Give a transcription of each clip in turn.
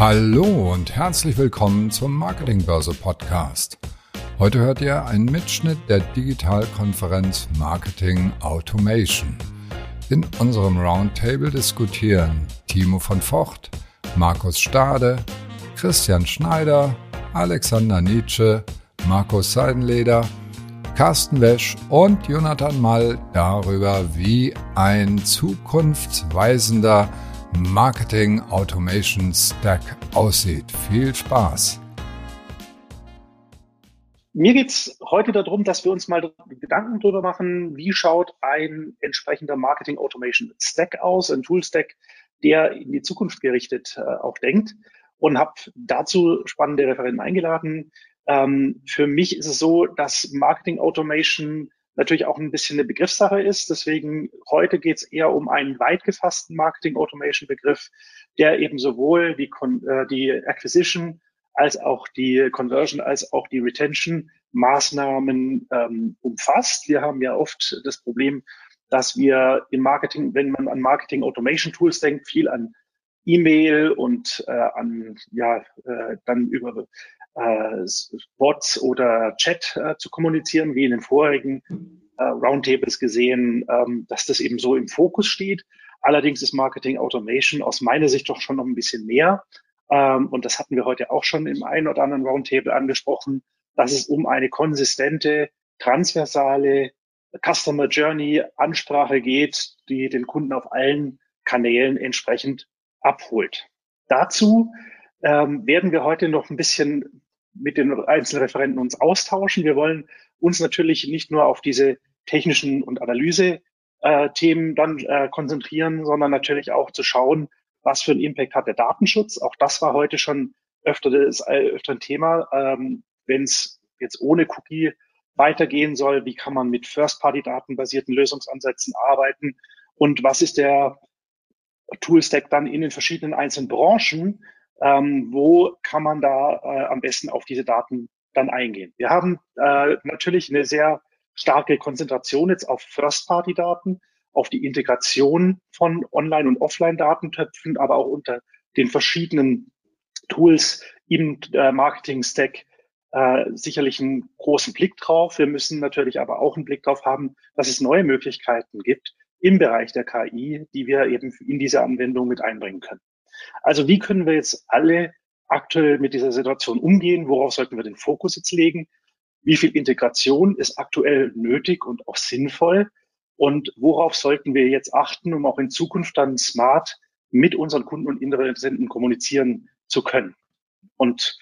Hallo und herzlich willkommen zum Marketingbörse Podcast. Heute hört ihr einen Mitschnitt der Digitalkonferenz Marketing Automation. In unserem Roundtable diskutieren Timo von Vocht, Markus Stade, Christian Schneider, Alexander Nietzsche, Markus Seidenleder, Carsten Wesch und Jonathan Mall darüber, wie ein zukunftsweisender Marketing Automation Stack aussieht. Viel Spaß! Mir geht es heute darum, dass wir uns mal Gedanken darüber machen, wie schaut ein entsprechender Marketing Automation Stack aus, ein Tool Stack, der in die Zukunft gerichtet äh, auch denkt und habe dazu spannende Referenten eingeladen. Ähm, für mich ist es so, dass Marketing Automation natürlich auch ein bisschen eine Begriffssache ist. Deswegen heute geht es eher um einen weit gefassten Marketing Automation Begriff, der eben sowohl die, äh, die Acquisition als auch die Conversion als auch die Retention Maßnahmen ähm, umfasst. Wir haben ja oft das Problem, dass wir im Marketing, wenn man an Marketing Automation Tools denkt, viel an E-Mail und äh, an ja äh, dann über äh, Bots oder Chat äh, zu kommunizieren, wie in den vorigen äh, Roundtables gesehen, ähm, dass das eben so im Fokus steht. Allerdings ist Marketing Automation aus meiner Sicht doch schon noch ein bisschen mehr. Ähm, und das hatten wir heute auch schon im einen oder anderen Roundtable angesprochen, dass es um eine konsistente, transversale Customer Journey Ansprache geht, die den Kunden auf allen Kanälen entsprechend abholt. Dazu ähm, werden wir heute noch ein bisschen mit den einzelnen Referenten uns austauschen. Wir wollen uns natürlich nicht nur auf diese technischen und Analyse-Themen äh, dann äh, konzentrieren, sondern natürlich auch zu schauen, was für einen Impact hat der Datenschutz. Auch das war heute schon öfter, das, äh, öfter ein Thema. Ähm, Wenn es jetzt ohne Cookie weitergehen soll, wie kann man mit First-Party-Daten basierten Lösungsansätzen arbeiten und was ist der Toolstack dann in den verschiedenen einzelnen Branchen, ähm, wo kann man da äh, am besten auf diese Daten dann eingehen. Wir haben äh, natürlich eine sehr starke Konzentration jetzt auf First-Party-Daten, auf die Integration von Online- und Offline-Datentöpfen, aber auch unter den verschiedenen Tools im äh, Marketing-Stack äh, sicherlich einen großen Blick drauf. Wir müssen natürlich aber auch einen Blick drauf haben, dass es neue Möglichkeiten gibt im Bereich der KI, die wir eben in diese Anwendung mit einbringen können. Also wie können wir jetzt alle aktuell mit dieser Situation umgehen? Worauf sollten wir den Fokus jetzt legen? Wie viel Integration ist aktuell nötig und auch sinnvoll? Und worauf sollten wir jetzt achten, um auch in Zukunft dann smart mit unseren Kunden und Interessenten kommunizieren zu können? Und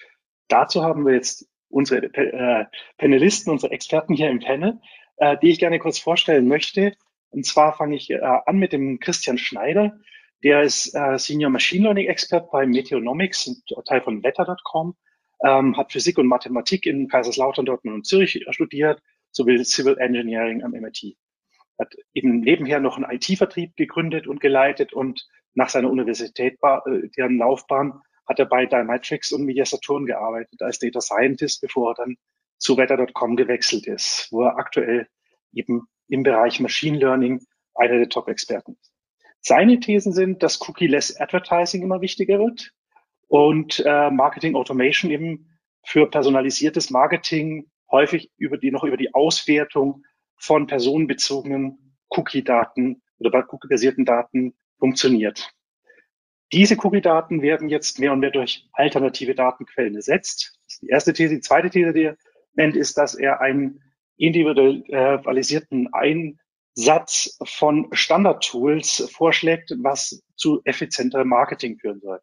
dazu haben wir jetzt unsere äh, Panelisten, unsere Experten hier im Panel, äh, die ich gerne kurz vorstellen möchte. Und zwar fange ich äh, an mit dem Christian Schneider. Der ist äh, Senior Machine Learning Expert bei Meteonomics, Teil von Wetter.com, ähm, hat Physik und Mathematik in Kaiserslautern, Dortmund und Zürich studiert, sowie Civil Engineering am MIT. Hat eben nebenher noch einen IT-Vertrieb gegründet und geleitet und nach seiner Universität, äh, deren Laufbahn, hat er bei Dymatrix und Media Saturn gearbeitet als Data Scientist, bevor er dann zu Wetter.com gewechselt ist, wo er aktuell eben im Bereich Machine Learning einer der Top-Experten ist. Seine Thesen sind, dass Cookie-less Advertising immer wichtiger wird und äh, Marketing Automation eben für personalisiertes Marketing häufig über die noch über die Auswertung von personenbezogenen Cookie-Daten oder Cookie-basierten Daten funktioniert. Diese Cookie-Daten werden jetzt mehr und mehr durch alternative Datenquellen ersetzt. Das ist die erste These. Die zweite These, die er nennt, ist, dass er einen individualisierten ein Satz von Standard-Tools vorschlägt, was zu effizienterem Marketing führen soll.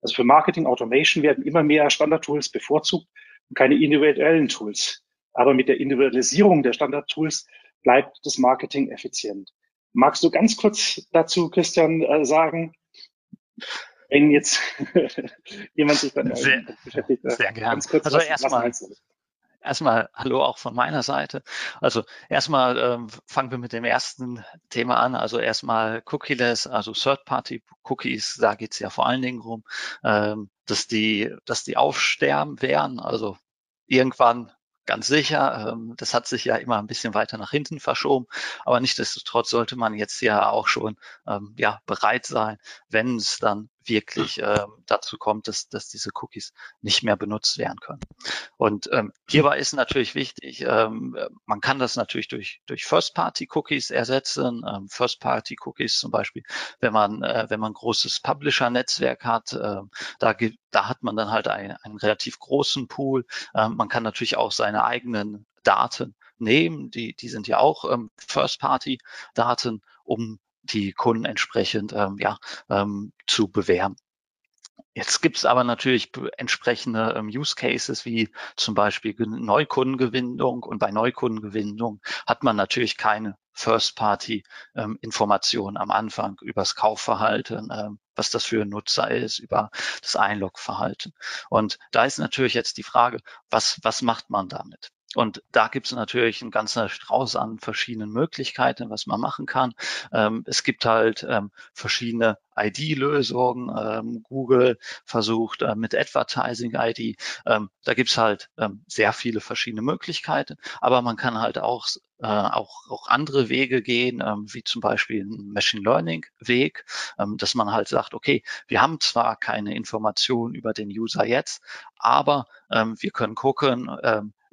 Also für Marketing Automation werden immer mehr Standard-Tools bevorzugt und keine individuellen Tools. Aber mit der Individualisierung der Standard-Tools bleibt das Marketing effizient. Magst du ganz kurz dazu, Christian, äh, sagen, wenn jetzt jemand sich dann sehr, beschäftigt? Äh, sehr gerne. also erstmal Erstmal Hallo auch von meiner Seite. Also erstmal ähm, fangen wir mit dem ersten Thema an. Also erstmal Cookieless, also Third-Party-Cookies. Da geht es ja vor allen Dingen darum, ähm, dass die, dass die aufsterben werden. Also irgendwann ganz sicher. Ähm, das hat sich ja immer ein bisschen weiter nach hinten verschoben, aber nichtsdestotrotz sollte man jetzt ja auch schon ähm, ja bereit sein, wenn es dann wirklich äh, dazu kommt, dass, dass diese Cookies nicht mehr benutzt werden können. Und ähm, hierbei ist natürlich wichtig, ähm, man kann das natürlich durch, durch First-Party-Cookies ersetzen. Ähm, First-Party-Cookies zum Beispiel, wenn man, äh, wenn man großes Publisher-Netzwerk hat, äh, da, gibt, da hat man dann halt ein, einen relativ großen Pool. Ähm, man kann natürlich auch seine eigenen Daten nehmen, die, die sind ja auch ähm, First-Party-Daten, um die Kunden entsprechend ähm, ja, ähm, zu bewerben. Jetzt gibt es aber natürlich entsprechende ähm, Use Cases wie zum Beispiel Neukundengewinnung und bei Neukundengewinnung hat man natürlich keine First-Party-Informationen ähm, am Anfang über das Kaufverhalten, ähm, was das für ein Nutzer ist, über das Einlog-Verhalten. Und da ist natürlich jetzt die Frage, was, was macht man damit? Und da gibt es natürlich einen ganzen Strauß an verschiedenen Möglichkeiten, was man machen kann. Ähm, es gibt halt ähm, verschiedene ID-Lösungen. Ähm, Google versucht äh, mit Advertising-ID. Ähm, da gibt es halt ähm, sehr viele verschiedene Möglichkeiten. Aber man kann halt auch, äh, auch, auch andere Wege gehen, ähm, wie zum Beispiel ein Machine Learning-Weg, dass man halt sagt, okay, wir haben zwar keine Informationen über den User jetzt, aber wir können gucken,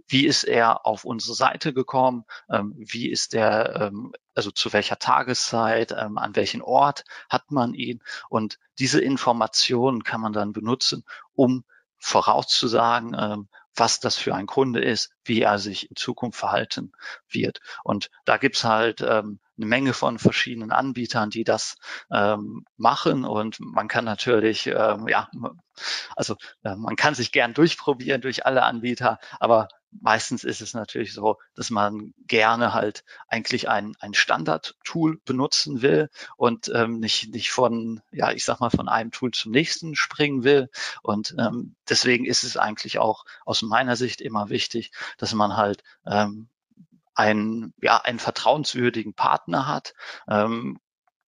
wie ist er auf unsere Seite gekommen, ähm, wie ist er, ähm, also zu welcher Tageszeit, ähm, an welchen Ort hat man ihn. Und diese Informationen kann man dann benutzen, um vorauszusagen, ähm, was das für ein Kunde ist, wie er sich in Zukunft verhalten wird. Und da gibt's halt ähm, eine Menge von verschiedenen Anbietern, die das ähm, machen. Und man kann natürlich, ähm, ja, also äh, man kann sich gern durchprobieren durch alle Anbieter, aber meistens ist es natürlich so, dass man gerne halt eigentlich ein, ein Standard-Tool benutzen will und ähm, nicht, nicht von, ja, ich sag mal, von einem Tool zum nächsten springen will. Und ähm, deswegen ist es eigentlich auch aus meiner Sicht immer wichtig, dass man halt ähm, einen, ja, einen vertrauenswürdigen Partner hat ähm,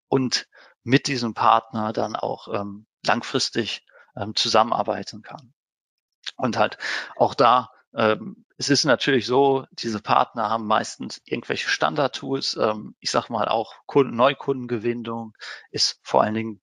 und mit diesem Partner dann auch ähm, langfristig ähm, zusammenarbeiten kann. Und halt auch da ähm, es ist natürlich so, diese Partner haben meistens irgendwelche Standard-Tools. Ähm, ich sage mal auch Kunden, Neukundengewinnung ist vor allen Dingen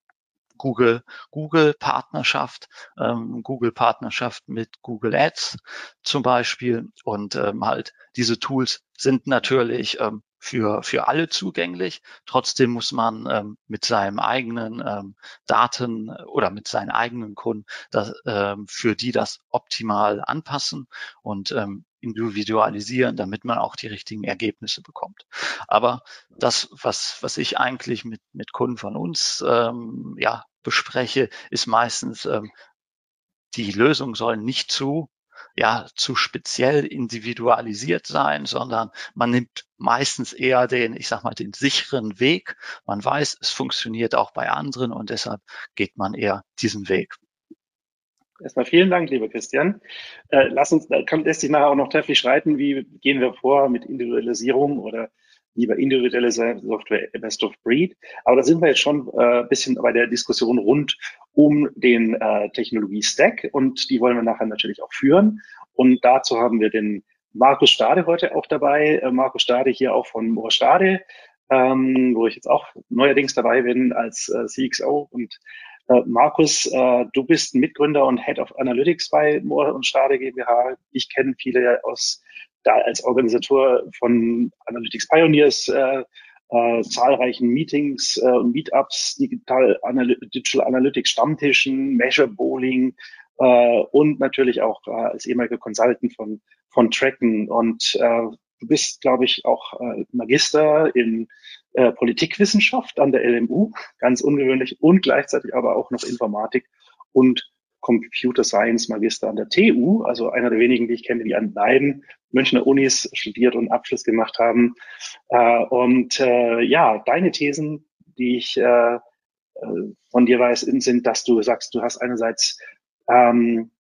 Google, Google Partnerschaft, ähm, Google Partnerschaft mit Google Ads zum Beispiel und ähm, halt diese Tools sind natürlich ähm, für, für alle zugänglich. Trotzdem muss man ähm, mit seinem eigenen ähm, Daten oder mit seinen eigenen Kunden das, ähm, für die das optimal anpassen und ähm, individualisieren, damit man auch die richtigen Ergebnisse bekommt. Aber das, was, was ich eigentlich mit, mit Kunden von uns ähm, ja, bespreche, ist meistens, ähm, die Lösung soll nicht zu ja zu speziell individualisiert sein, sondern man nimmt meistens eher den, ich sag mal, den sicheren Weg. Man weiß, es funktioniert auch bei anderen und deshalb geht man eher diesen Weg. Erstmal vielen Dank, lieber Christian. Äh, lass uns, lässt sich nachher auch noch trefflich schreiten, wie gehen wir vor mit Individualisierung oder lieber individuelle Software best of breed. Aber da sind wir jetzt schon äh, bisschen bei der Diskussion rund um den äh, Technologie-Stack und die wollen wir nachher natürlich auch führen. Und dazu haben wir den Markus Stade heute auch dabei. Äh, Markus Stade hier auch von Moor Stade, ähm, wo ich jetzt auch neuerdings dabei bin als äh, CXO. Und äh, Markus, äh, du bist Mitgründer und Head of Analytics bei Moor und Stade GmbH. Ich kenne viele aus da als Organisator von Analytics Pioneers äh, äh, zahlreichen Meetings äh, und Meetups, Digital, Analy Digital Analytics Stammtischen, Measure Bowling äh, und natürlich auch äh, als ehemaliger Consultant von, von Tracken. Und äh, du bist, glaube ich, auch äh, Magister in äh, Politikwissenschaft an der LMU, ganz ungewöhnlich, und gleichzeitig aber auch noch Informatik und Computer Science Magister an der TU, also einer der wenigen, die ich kenne, die an beiden Münchner Unis studiert und Abschluss gemacht haben. Äh, und äh, ja, deine Thesen, die ich äh, äh von dir weiß, sind, dass du sagst, du hast einerseits ähm,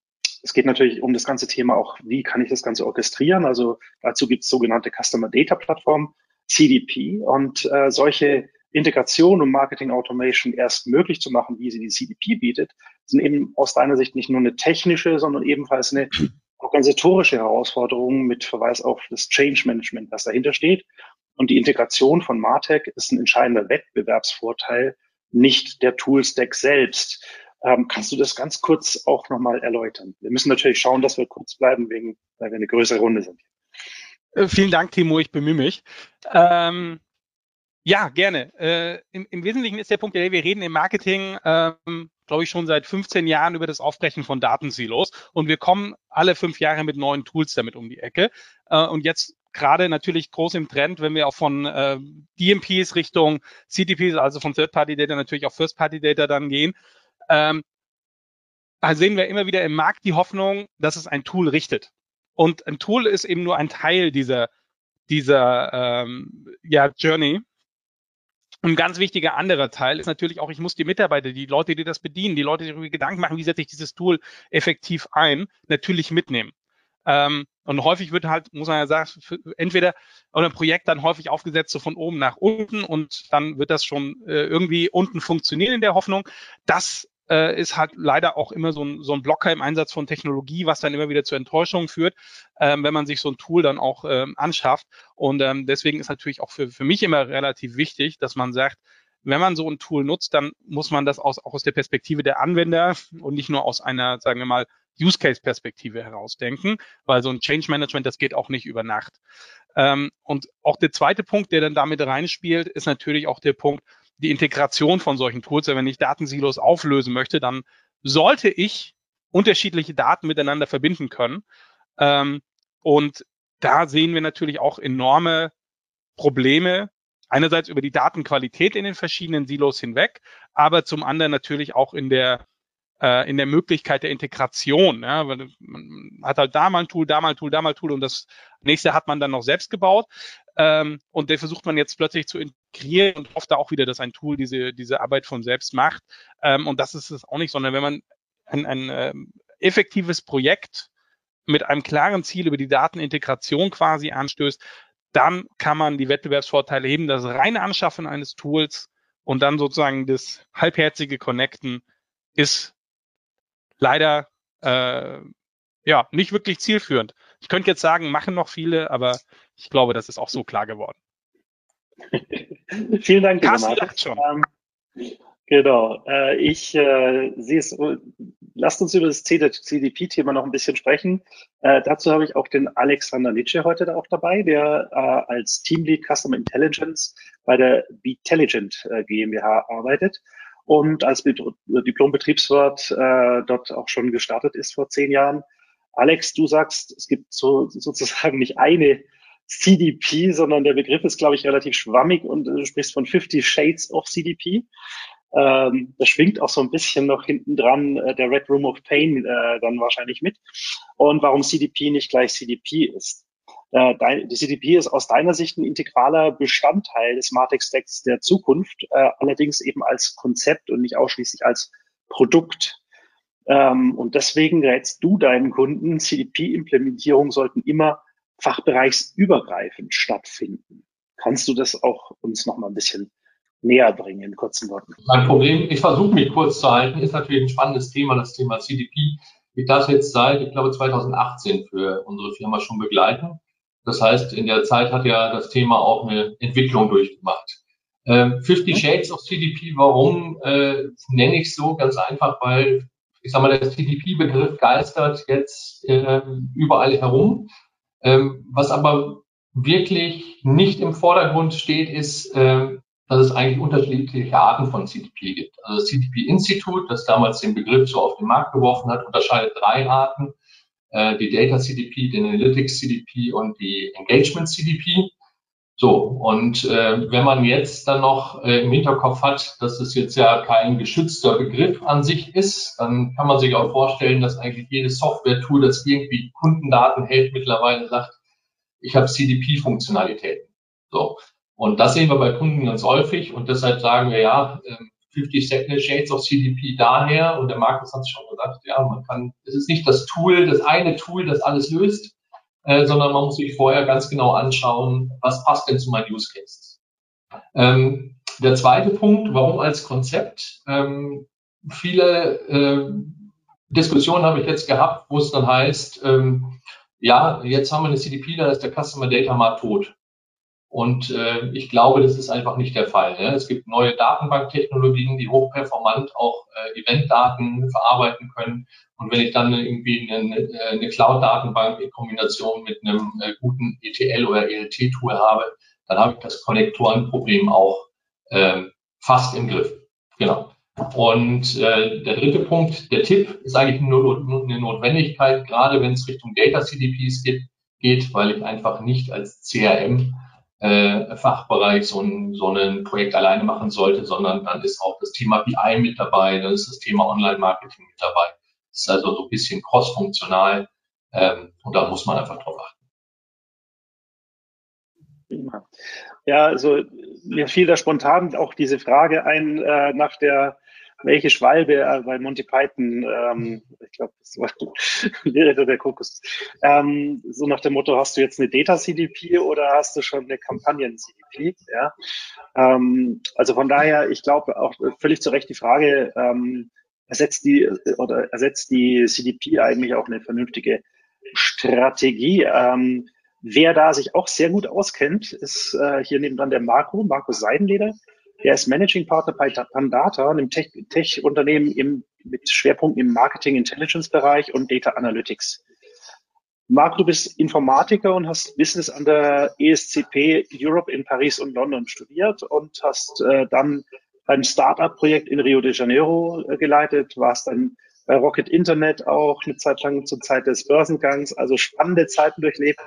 es geht natürlich um das ganze Thema auch, wie kann ich das Ganze orchestrieren? Also dazu gibt es sogenannte Customer Data Plattform, CDP. Und äh, solche Integration und Marketing Automation erst möglich zu machen, wie sie die CDP bietet, sind eben aus deiner Sicht nicht nur eine technische, sondern ebenfalls eine organisatorische Herausforderung mit Verweis auf das Change Management, das dahinter steht. Und die Integration von Martech ist ein entscheidender Wettbewerbsvorteil, nicht der Toolstack selbst. Ähm, kannst du das ganz kurz auch nochmal erläutern? Wir müssen natürlich schauen, dass wir kurz bleiben, wegen, weil wir eine größere Runde sind. Äh, vielen Dank, Timo, ich bemühe mich. Ähm, ja, gerne. Äh, im, im, Wesentlichen ist der Punkt, wir reden im Marketing, ähm, glaube ich, schon seit 15 Jahren über das Aufbrechen von Datensilos und wir kommen alle fünf Jahre mit neuen Tools damit um die Ecke. Äh, und jetzt gerade natürlich groß im Trend, wenn wir auch von äh, DMPs Richtung CDPs, also von Third-Party-Data natürlich auf First-Party-Data dann gehen, ähm, da sehen wir immer wieder im Markt die Hoffnung, dass es ein Tool richtet. Und ein Tool ist eben nur ein Teil dieser, dieser ähm, ja, Journey. Ein ganz wichtiger anderer Teil ist natürlich auch, ich muss die Mitarbeiter, die Leute, die das bedienen, die Leute, die sich Gedanken machen, wie setze ich dieses Tool effektiv ein, natürlich mitnehmen. Ähm, und häufig wird halt, muss man ja sagen, entweder oder ein Projekt dann häufig aufgesetzt so von oben nach unten und dann wird das schon äh, irgendwie unten funktionieren in der Hoffnung. Das äh, ist halt leider auch immer so ein, so ein Blocker im Einsatz von Technologie, was dann immer wieder zu Enttäuschungen führt, ähm, wenn man sich so ein Tool dann auch ähm, anschafft. Und ähm, deswegen ist natürlich auch für, für mich immer relativ wichtig, dass man sagt, wenn man so ein Tool nutzt, dann muss man das aus, auch aus der Perspektive der Anwender und nicht nur aus einer, sagen wir mal, Use Case Perspektive herausdenken, weil so ein Change Management, das geht auch nicht über Nacht. Ähm, und auch der zweite Punkt, der dann damit reinspielt, ist natürlich auch der Punkt, die Integration von solchen Tools. Wenn ich Datensilos auflösen möchte, dann sollte ich unterschiedliche Daten miteinander verbinden können. Ähm, und da sehen wir natürlich auch enorme Probleme. Einerseits über die Datenqualität in den verschiedenen Silos hinweg, aber zum anderen natürlich auch in der äh, in der Möglichkeit der Integration. Ja, man hat halt da mal ein Tool, da mal ein Tool, da mal ein Tool und das nächste hat man dann noch selbst gebaut. Ähm, und der versucht man jetzt plötzlich zu integrieren und hofft da auch wieder, dass ein Tool diese, diese Arbeit von selbst macht. Ähm, und das ist es auch nicht, sondern wenn man ein, ein ähm, effektives Projekt mit einem klaren Ziel über die Datenintegration quasi anstößt, dann kann man die Wettbewerbsvorteile heben, das reine Anschaffen eines Tools und dann sozusagen das halbherzige Connecten ist leider äh, ja nicht wirklich zielführend. Ich könnte jetzt sagen, machen noch viele, aber ich glaube, das ist auch so klar geworden. Vielen Dank, Carsten lacht schon. Ähm, genau. Äh, ich äh, sehe es. Lasst uns über das CDP-Thema noch ein bisschen sprechen. Äh, dazu habe ich auch den Alexander Nitsche heute da auch dabei, der äh, als Teamlead Customer Intelligence bei der Betelligent äh, GmbH arbeitet und als Diplom-Betriebswirt äh, dort auch schon gestartet ist vor zehn Jahren. Alex, du sagst, es gibt so, sozusagen nicht eine CDP, sondern der Begriff ist, glaube ich, relativ schwammig und du sprichst von 50 Shades of CDP. Ähm, das schwingt auch so ein bisschen noch hinten dran, äh, der Red Room of Pain äh, dann wahrscheinlich mit. Und warum CDP nicht gleich CDP ist. Äh, die CDP ist aus deiner Sicht ein integraler Bestandteil des Martech Stacks der Zukunft, äh, allerdings eben als Konzept und nicht ausschließlich als Produkt. Ähm, und deswegen rätst du deinen Kunden, CDP-Implementierungen sollten immer fachbereichsübergreifend stattfinden. Kannst du das auch uns noch mal ein bisschen näher bringen in kurzen Worten? Mein Problem, ich versuche mich kurz zu halten, ist natürlich ein spannendes Thema, das Thema CDP. Ich darf jetzt seit, ich glaube, 2018 für unsere Firma schon begleiten. Das heißt, in der Zeit hat ja das Thema auch eine Entwicklung durchgemacht. Ähm, 50 Shades of CDP, warum äh, nenne ich so? Ganz einfach, weil ich sage mal, der CDP-Begriff geistert jetzt äh, überall herum. Ähm, was aber wirklich nicht im Vordergrund steht, ist, äh, dass es eigentlich unterschiedliche Arten von CDP gibt. Also das CDP-Institut, das damals den Begriff so auf den Markt geworfen hat, unterscheidet drei Arten äh, die Data CDP, den Analytics CDP und die Engagement CDP. So, und äh, wenn man jetzt dann noch äh, im Hinterkopf hat, dass es jetzt ja kein geschützter Begriff an sich ist, dann kann man sich auch vorstellen, dass eigentlich jedes Software-Tool, das irgendwie Kundendaten hält, mittlerweile sagt, ich habe CDP-Funktionalitäten. So. Und das sehen wir bei Kunden ganz häufig und deshalb sagen wir ja, äh, 50 Shades of CDP daher, und der Markus hat es schon gesagt, ja, man kann, es ist nicht das Tool, das eine Tool, das alles löst, äh, sondern man muss sich vorher ganz genau anschauen, was passt denn zu meinen Use Cases. Ähm, der zweite Punkt, warum als Konzept? Ähm, viele äh, Diskussionen habe ich jetzt gehabt, wo es dann heißt, ähm, ja, jetzt haben wir eine CDP, da ist der Customer Data mal tot. Und äh, ich glaube, das ist einfach nicht der Fall. Ne? Es gibt neue Datenbanktechnologien, die hochperformant auch äh, Eventdaten verarbeiten können. Und wenn ich dann irgendwie eine, äh, eine Cloud-Datenbank in Kombination mit einem äh, guten ETL oder ELT-Tool habe, dann habe ich das Konnektorenproblem auch äh, fast im Griff. Genau. Und äh, der dritte Punkt, der Tipp, ist eigentlich nur, nur eine Notwendigkeit, gerade wenn es Richtung Data CDPs geht, geht, weil ich einfach nicht als CRM äh, Fachbereich so ein, so ein Projekt alleine machen sollte, sondern dann ist auch das Thema BI mit dabei, dann ist das Thema Online-Marketing mit dabei. Das ist also so ein bisschen cross-funktional ähm, und da muss man einfach drauf achten. Ja, also mir fiel da spontan auch diese Frage ein äh, nach der welche Schwalbe äh, bei Monty Python, ähm, ich glaube, das war der, der Kokos, ähm, so nach dem Motto, hast du jetzt eine Data-CDP oder hast du schon eine Kampagnen-CDP? Ja? Ähm, also von daher, ich glaube auch völlig zu Recht die Frage, ähm, ersetzt die oder ersetzt die CDP eigentlich auch eine vernünftige Strategie? Ähm, wer da sich auch sehr gut auskennt, ist äh, hier nebenan der Marco, Marco Seidenleder. Der ist Managing Partner bei Pandata, einem Tech-Unternehmen Tech mit Schwerpunkt im Marketing Intelligence Bereich und Data Analytics. Marc, du bist Informatiker und hast Business an der ESCP Europe in Paris und London studiert und hast äh, dann ein Startup-Projekt in Rio de Janeiro äh, geleitet, warst dann bei Rocket Internet auch eine Zeit lang zur Zeit des Börsengangs, also spannende Zeiten durchlebt.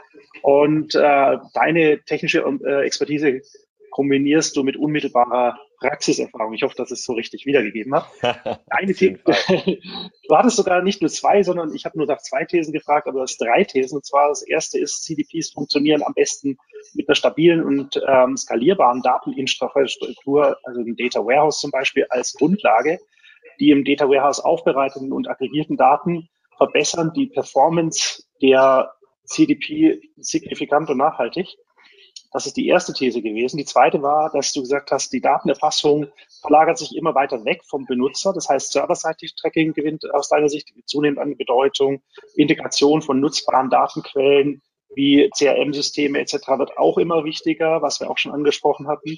Und äh, deine technische äh, Expertise kombinierst du mit unmittelbarer Praxiserfahrung. Ich hoffe, dass ich es so richtig wiedergegeben habe. Eine These, du hattest sogar nicht nur zwei, sondern ich habe nur nach zwei Thesen gefragt, aber du hast drei Thesen. Und zwar das erste ist, CDPs funktionieren am besten mit einer stabilen und ähm, skalierbaren Dateninfrastruktur, also ein Data Warehouse zum Beispiel als Grundlage, die im Data Warehouse aufbereiteten und aggregierten Daten verbessern die Performance der CDP signifikant und nachhaltig. Das ist die erste These gewesen. Die zweite war, dass du gesagt hast, die Datenerfassung verlagert sich immer weiter weg vom Benutzer. Das heißt, serverseitig Tracking gewinnt aus deiner Sicht zunehmend an Bedeutung. Integration von nutzbaren Datenquellen wie CRM-Systeme etc. wird auch immer wichtiger, was wir auch schon angesprochen hatten.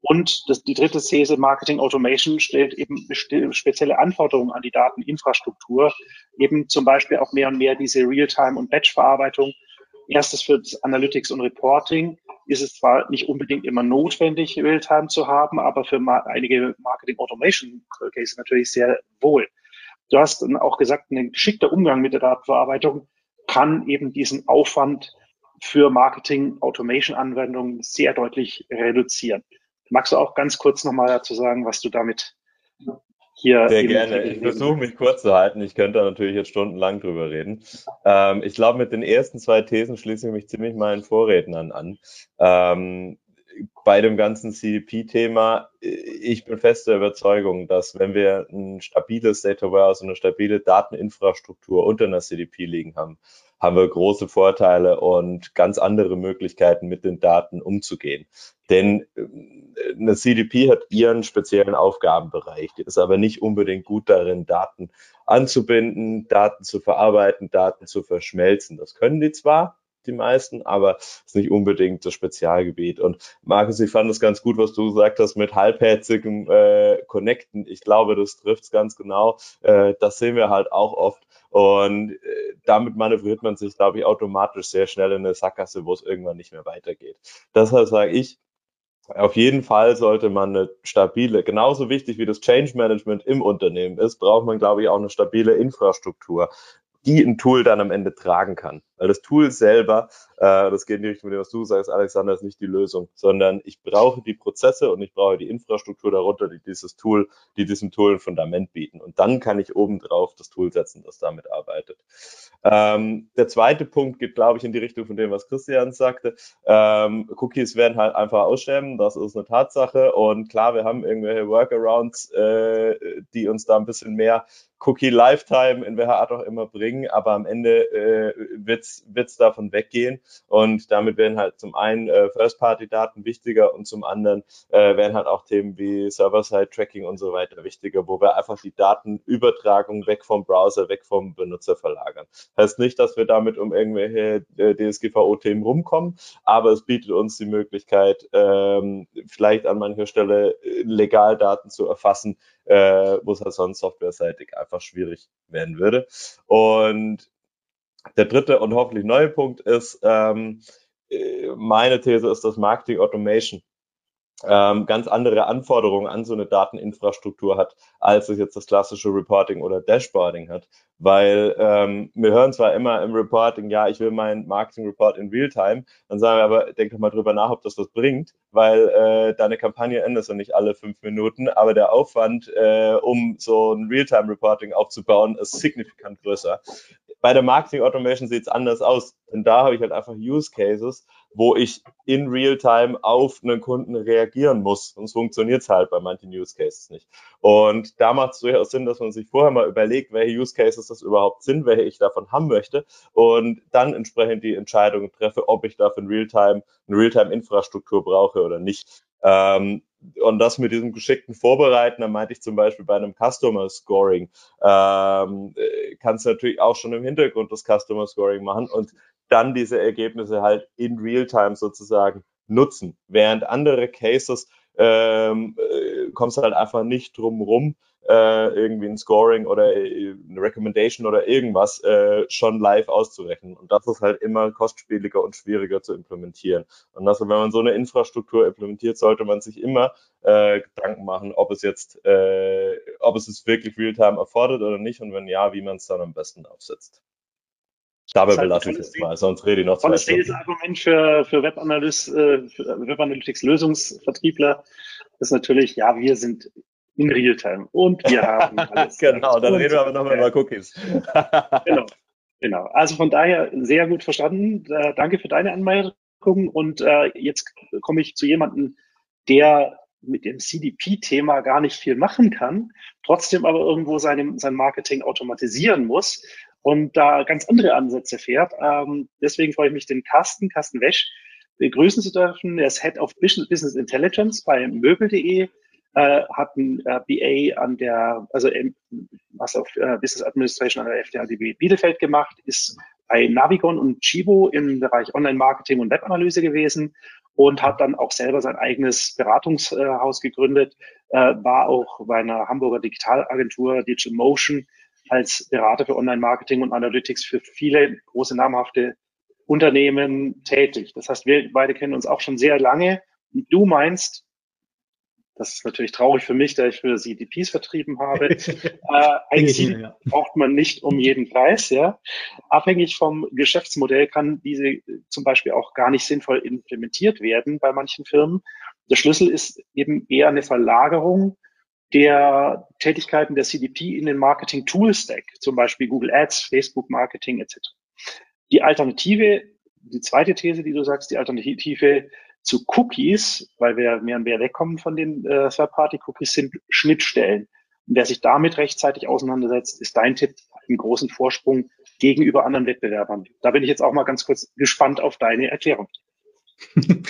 Und das, die dritte These, Marketing Automation, stellt eben spezielle Anforderungen an die Dateninfrastruktur, eben zum Beispiel auch mehr und mehr diese Realtime- und Batch-Verarbeitung. Erstes für das Analytics und Reporting, ist es zwar nicht unbedingt immer notwendig, Realtime zu haben, aber für ma einige Marketing Automation Cases natürlich sehr wohl. Du hast dann auch gesagt, ein geschickter Umgang mit der Datenverarbeitung kann eben diesen Aufwand für Marketing Automation Anwendungen sehr deutlich reduzieren. Magst du auch ganz kurz nochmal dazu sagen, was du damit hier. Sehr gerne. Ich versuche mich kurz zu halten. Ich könnte da natürlich jetzt stundenlang drüber reden. Ähm, ich glaube, mit den ersten zwei Thesen schließe ich mich ziemlich meinen Vorrednern an. Ähm, bei dem ganzen CDP-Thema, ich bin fest der Überzeugung, dass wenn wir ein stabiles Data Warehouse und eine stabile Dateninfrastruktur unter einer CDP liegen haben, haben wir große Vorteile und ganz andere Möglichkeiten, mit den Daten umzugehen. Denn äh, eine CDP hat ihren speziellen Aufgabenbereich, die ist aber nicht unbedingt gut darin, Daten anzubinden, Daten zu verarbeiten, Daten zu verschmelzen. Das können die zwar, die meisten, aber ist nicht unbedingt das Spezialgebiet. Und Markus, ich fand es ganz gut, was du gesagt hast mit halbherzigem äh, Connecten. Ich glaube, das trifft es ganz genau. Äh, das sehen wir halt auch oft. Und äh, damit manövriert man sich, glaube ich, automatisch sehr schnell in eine Sackgasse, wo es irgendwann nicht mehr weitergeht. Deshalb sage ich, auf jeden Fall sollte man eine stabile, genauso wichtig wie das Change Management im Unternehmen ist, braucht man, glaube ich, auch eine stabile Infrastruktur die ein Tool dann am Ende tragen kann. Weil das Tool selber, äh, das geht in die Richtung, was du sagst, Alexander, ist nicht die Lösung, sondern ich brauche die Prozesse und ich brauche die Infrastruktur darunter, die dieses Tool, die diesem Tool ein Fundament bieten. Und dann kann ich obendrauf das Tool setzen, das damit arbeitet. Ähm, der zweite Punkt geht, glaube ich, in die Richtung von dem, was Christian sagte. Ähm, Cookies werden halt einfach aussterben, das ist eine Tatsache. Und klar, wir haben irgendwelche Workarounds, äh, die uns da ein bisschen mehr Cookie Lifetime in welcher Art auch immer bringen, aber am Ende äh, wird wird's wird's davon weggehen und damit werden halt zum einen äh, First-Party-Daten wichtiger und zum anderen äh, werden halt auch Themen wie Server-Side-Tracking und so weiter wichtiger, wo wir einfach die Datenübertragung weg vom Browser, weg vom Benutzer verlagern. Heißt nicht, dass wir damit um irgendwelche äh, DSGVO-Themen rumkommen, aber es bietet uns die Möglichkeit, ähm, vielleicht an mancher Stelle äh, legal Daten zu erfassen, äh, wo es halt sonst softwareseitig einfach schwierig werden würde. Und der dritte und hoffentlich neue Punkt ist, ähm, äh, meine These ist, dass Marketing Automation ähm, ganz andere Anforderungen an so eine Dateninfrastruktur hat, als es jetzt das klassische Reporting oder Dashboarding hat. Weil ähm, wir hören zwar immer im Reporting, ja, ich will meinen Marketing-Report in Realtime, dann sagen wir aber, denk doch mal drüber nach, ob das was bringt, weil äh, deine Kampagne endet ja nicht alle fünf Minuten, aber der Aufwand, äh, um so ein Realtime-Reporting aufzubauen, ist signifikant größer. Bei der Marketing Automation sieht es anders aus, denn da habe ich halt einfach Use Cases, wo ich in Realtime auf einen Kunden reagieren muss. Sonst funktioniert es halt bei manchen Use Cases nicht. Und da macht es durchaus Sinn, dass man sich vorher mal überlegt, welche Use Cases das überhaupt sind, welche ich davon haben möchte und dann entsprechend die Entscheidung treffe, ob ich dafür ein Realtime, eine Realtime-Infrastruktur brauche oder nicht. Ähm, und das mit diesem geschickten Vorbereiten, da meinte ich zum Beispiel bei einem Customer Scoring, ähm, kannst du natürlich auch schon im Hintergrund das Customer Scoring machen und dann diese Ergebnisse halt in Realtime sozusagen nutzen. Während andere Cases ähm, äh, kommst du halt einfach nicht drum rum, äh, irgendwie ein Scoring oder äh, eine Recommendation oder irgendwas äh, schon live auszurechnen. Und das ist halt immer kostspieliger und schwieriger zu implementieren. Und also, wenn man so eine Infrastruktur implementiert, sollte man sich immer äh, Gedanken machen, ob es jetzt, äh, ob es es wirklich Realtime erfordert oder nicht und wenn ja, wie man es dann am besten aufsetzt. Dabei belasse ich es mal, sonst rede ich noch zwei Stunden. Das Argument für, für Webanalyst, äh, Web Analytics Lösungsvertriebler ist natürlich, ja, wir sind in Realtime. Und wir haben alles. genau, dann reden wir aber nochmal über Cookies. genau, genau. Also von daher sehr gut verstanden. Äh, danke für deine Anmerkung. Und äh, jetzt komme ich zu jemandem, der mit dem CDP-Thema gar nicht viel machen kann, trotzdem aber irgendwo seine, sein Marketing automatisieren muss und da ganz andere Ansätze fährt. Ähm, deswegen freue ich mich, den Carsten, Carsten Wesch, begrüßen zu dürfen. Er ist Head of Business Intelligence bei Möbel.de äh, hat ein äh, BA an der, also was auf äh, Business Administration an der FDHDB Bielefeld gemacht, ist bei Navigon und Chibo im Bereich Online-Marketing und Webanalyse gewesen und hat dann auch selber sein eigenes Beratungshaus gegründet, äh, war auch bei einer Hamburger Digitalagentur Digital Motion als Berater für Online-Marketing und Analytics für viele große namhafte Unternehmen tätig. Das heißt, wir beide kennen uns auch schon sehr lange. Du meinst, das ist natürlich traurig für mich, da ich für CDPs vertrieben habe. äh, ein ja. braucht man nicht um jeden Preis. Ja. Abhängig vom Geschäftsmodell kann diese zum Beispiel auch gar nicht sinnvoll implementiert werden bei manchen Firmen. Der Schlüssel ist eben eher eine Verlagerung der Tätigkeiten der CDP in den Marketing Tool Stack, zum Beispiel Google Ads, Facebook Marketing etc. Die Alternative, die zweite These, die du sagst, die Alternative zu Cookies, weil wir mehr und mehr wegkommen von den äh, Third-Party-Cookies, sind Schnittstellen. Und wer sich damit rechtzeitig auseinandersetzt, ist dein Tipp einen großen Vorsprung gegenüber anderen Wettbewerbern. Da bin ich jetzt auch mal ganz kurz gespannt auf deine Erklärung.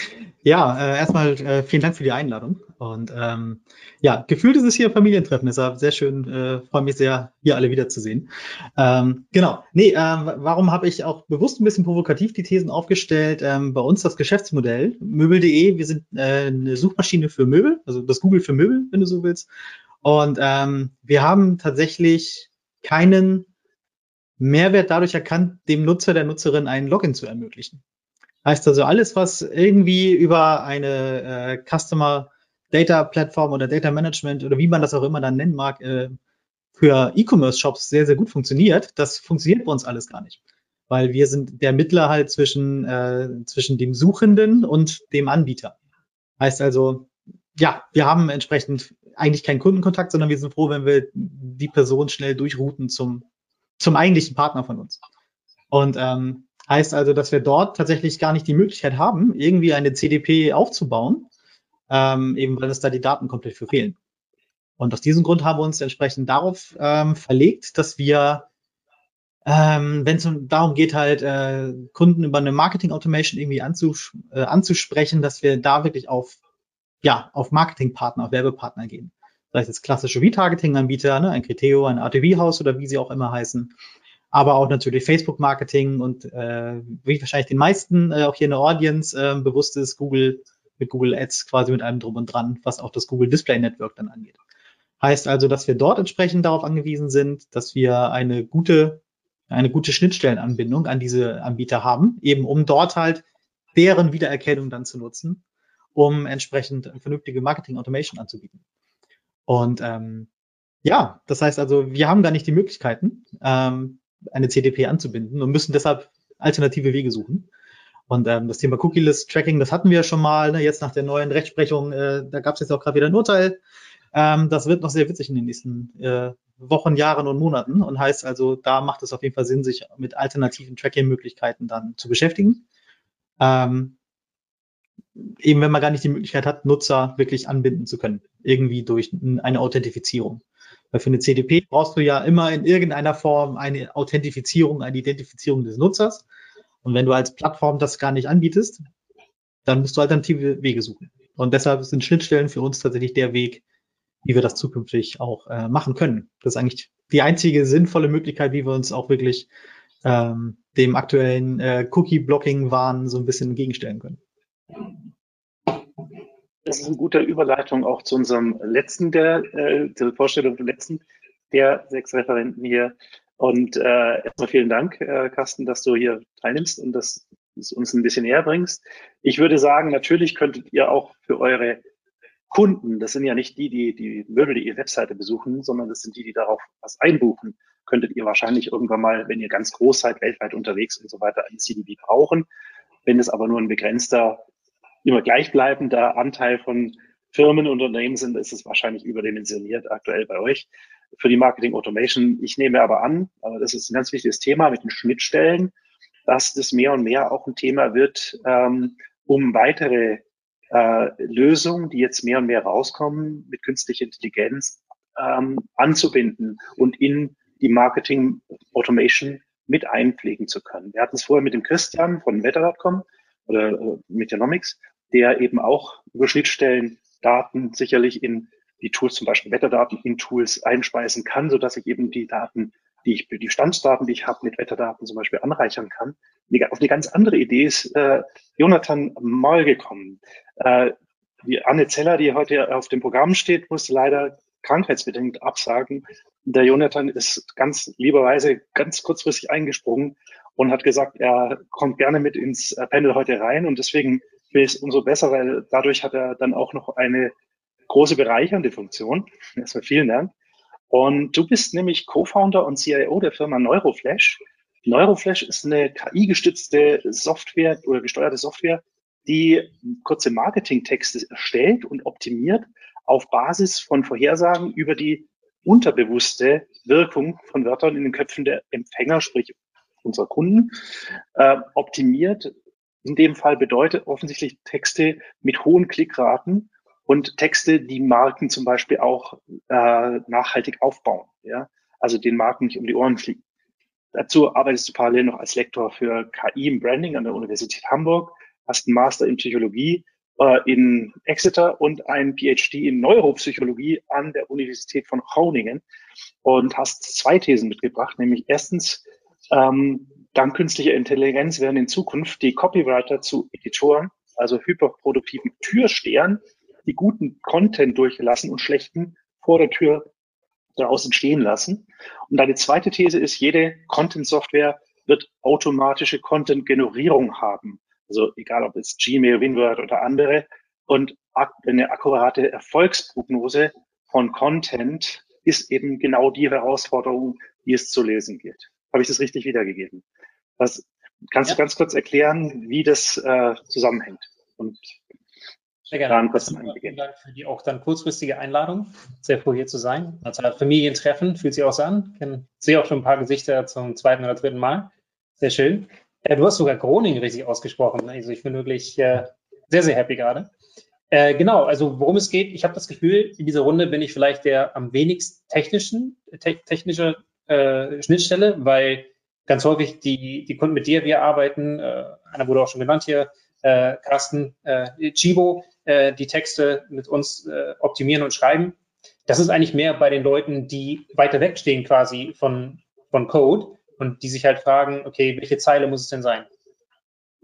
Ja, äh, erstmal äh, vielen Dank für die Einladung. Und ähm, ja, gefühlt ist es hier ein Familientreffen. Deshalb sehr schön, äh, freue mich sehr, hier alle wiederzusehen. Ähm, genau. Nee, äh, warum habe ich auch bewusst ein bisschen provokativ die Thesen aufgestellt? Ähm, bei uns das Geschäftsmodell, möbel.de, wir sind äh, eine Suchmaschine für Möbel, also das Google für Möbel, wenn du so willst. Und ähm, wir haben tatsächlich keinen Mehrwert dadurch erkannt, dem Nutzer, der Nutzerin einen Login zu ermöglichen. Heißt also, alles, was irgendwie über eine äh, Customer Data Plattform oder Data Management oder wie man das auch immer dann nennen mag, äh, für E-Commerce Shops sehr, sehr gut funktioniert, das funktioniert bei uns alles gar nicht. Weil wir sind der Mittler halt zwischen, äh, zwischen dem Suchenden und dem Anbieter. Heißt also, ja, wir haben entsprechend eigentlich keinen Kundenkontakt, sondern wir sind froh, wenn wir die Person schnell durchrouten zum, zum eigentlichen Partner von uns. Und ähm, Heißt also, dass wir dort tatsächlich gar nicht die Möglichkeit haben, irgendwie eine CDP aufzubauen, ähm, eben weil es da die Daten komplett für fehlen. Und aus diesem Grund haben wir uns entsprechend darauf ähm, verlegt, dass wir ähm, wenn es darum geht, halt äh, Kunden über eine Marketing Automation irgendwie anzus äh, anzusprechen, dass wir da wirklich auf ja auf Marketingpartner, auf Werbepartner gehen. Sei es jetzt klassische Retargeting-Anbieter, ne, ein Criteo, ein ATV-Haus oder wie sie auch immer heißen, aber auch natürlich Facebook-Marketing und äh, wie wahrscheinlich den meisten äh, auch hier in der Audience äh, bewusst ist, Google mit Google Ads quasi mit einem drum und dran, was auch das Google Display Network dann angeht. Heißt also, dass wir dort entsprechend darauf angewiesen sind, dass wir eine gute eine gute Schnittstellenanbindung an diese Anbieter haben, eben um dort halt deren Wiedererkennung dann zu nutzen, um entsprechend vernünftige Marketing Automation anzubieten. Und ähm, ja, das heißt also, wir haben gar nicht die Möglichkeiten, ähm, eine CDP anzubinden und müssen deshalb alternative Wege suchen. Und ähm, das Thema Cookie-List Tracking, das hatten wir schon mal. Ne? Jetzt nach der neuen Rechtsprechung, äh, da gab es jetzt auch gerade wieder ein Urteil. Ähm, das wird noch sehr witzig in den nächsten äh, Wochen, Jahren und Monaten und heißt also, da macht es auf jeden Fall Sinn, sich mit alternativen Tracking-Möglichkeiten dann zu beschäftigen. Ähm, eben wenn man gar nicht die Möglichkeit hat, Nutzer wirklich anbinden zu können, irgendwie durch eine Authentifizierung. Weil für eine CDP brauchst du ja immer in irgendeiner Form eine Authentifizierung, eine Identifizierung des Nutzers. Und wenn du als Plattform das gar nicht anbietest, dann musst du alternative Wege suchen. Und deshalb sind Schnittstellen für uns tatsächlich der Weg, wie wir das zukünftig auch äh, machen können. Das ist eigentlich die einzige sinnvolle Möglichkeit, wie wir uns auch wirklich ähm, dem aktuellen äh, Cookie-Blocking-Wahn so ein bisschen entgegenstellen können. Das ist eine gute Überleitung auch zu unserem letzten der, äh, zur Vorstellung der letzten der sechs Referenten hier. Und äh, erstmal vielen Dank, äh, Carsten, dass du hier teilnimmst und das, uns ein bisschen näher bringst. Ich würde sagen, natürlich könntet ihr auch für eure Kunden, das sind ja nicht die, die die Möbel.de Webseite besuchen, sondern das sind die, die darauf was einbuchen, könntet ihr wahrscheinlich irgendwann mal, wenn ihr ganz groß seid, weltweit unterwegs und so weiter, ein CDB brauchen. Wenn es aber nur ein begrenzter, immer gleichbleibender Anteil von Firmen und Unternehmen sind, ist es wahrscheinlich überdimensioniert aktuell bei euch. Für die Marketing Automation, ich nehme aber an, aber das ist ein ganz wichtiges Thema mit den Schnittstellen, dass das mehr und mehr auch ein Thema wird, ähm, um weitere äh, Lösungen, die jetzt mehr und mehr rauskommen, mit künstlicher Intelligenz ähm, anzubinden und in die Marketing Automation mit einpflegen zu können. Wir hatten es vorher mit dem Christian von Wetter.com oder äh, Meteonomics, der eben auch über Schnittstellen Daten sicherlich in die Tools, zum Beispiel Wetterdaten in Tools einspeisen kann, so dass ich eben die Daten, die ich, die Standsdaten, die ich habe, mit Wetterdaten zum Beispiel anreichern kann. Auf eine ganz andere Idee ist äh, Jonathan mal gekommen. Äh, die Anne Zeller, die heute auf dem Programm steht, musste leider krankheitsbedingt absagen. Der Jonathan ist ganz lieberweise ganz kurzfristig eingesprungen und hat gesagt, er kommt gerne mit ins äh, Panel heute rein und deswegen will es umso besser, weil dadurch hat er dann auch noch eine große bereichernde Funktion. Erstmal vielen Dank. Und du bist nämlich Co-Founder und CIO der Firma Neuroflash. Neuroflash ist eine KI-gestützte Software oder gesteuerte Software, die kurze Marketingtexte erstellt und optimiert auf Basis von Vorhersagen über die unterbewusste Wirkung von Wörtern in den Köpfen der Empfänger, sprich unserer Kunden, äh, optimiert. In dem Fall bedeutet offensichtlich Texte mit hohen Klickraten und Texte, die Marken zum Beispiel auch äh, nachhaltig aufbauen, ja, also den Marken nicht um die Ohren fliegen. Dazu arbeitest du parallel noch als Lektor für KI im Branding an der Universität Hamburg, hast einen Master in Psychologie äh, in Exeter und einen PhD in Neuropsychologie an der Universität von Groningen und hast zwei Thesen mitgebracht, nämlich erstens, ähm, dank künstlicher Intelligenz werden in Zukunft die Copywriter zu Editoren, also hyperproduktiven Türstehern, die guten Content durchgelassen und schlechten vor der Tür draußen stehen lassen. Und deine zweite These ist, jede Content-Software wird automatische Content-Generierung haben. Also egal ob es Gmail, Winword oder andere. Und eine akkurate Erfolgsprognose von Content ist eben genau die Herausforderung, die es zu lesen gilt. Habe ich das richtig wiedergegeben? Was, kannst ja. du ganz kurz erklären, wie das äh, zusammenhängt? Und sehr gerne. Vielen Dank für die auch dann kurzfristige Einladung. Sehr froh hier zu sein. Also Familientreffen fühlt sich auch so an. Ich sehe auch schon ein paar Gesichter zum zweiten oder dritten Mal. Sehr schön. Äh, du hast sogar Groningen richtig ausgesprochen. Also ich bin wirklich äh, sehr, sehr happy gerade. Äh, genau, also worum es geht, ich habe das Gefühl, in dieser Runde bin ich vielleicht der am wenigst technischen, te technische äh, Schnittstelle, weil ganz häufig die, die Kunden, mit der wir arbeiten, äh, einer wurde auch schon genannt hier, äh, Carsten äh, Chibo, äh, die Texte mit uns äh, optimieren und schreiben. Das ist eigentlich mehr bei den Leuten, die weiter wegstehen quasi von, von Code und die sich halt fragen, okay, welche Zeile muss es denn sein?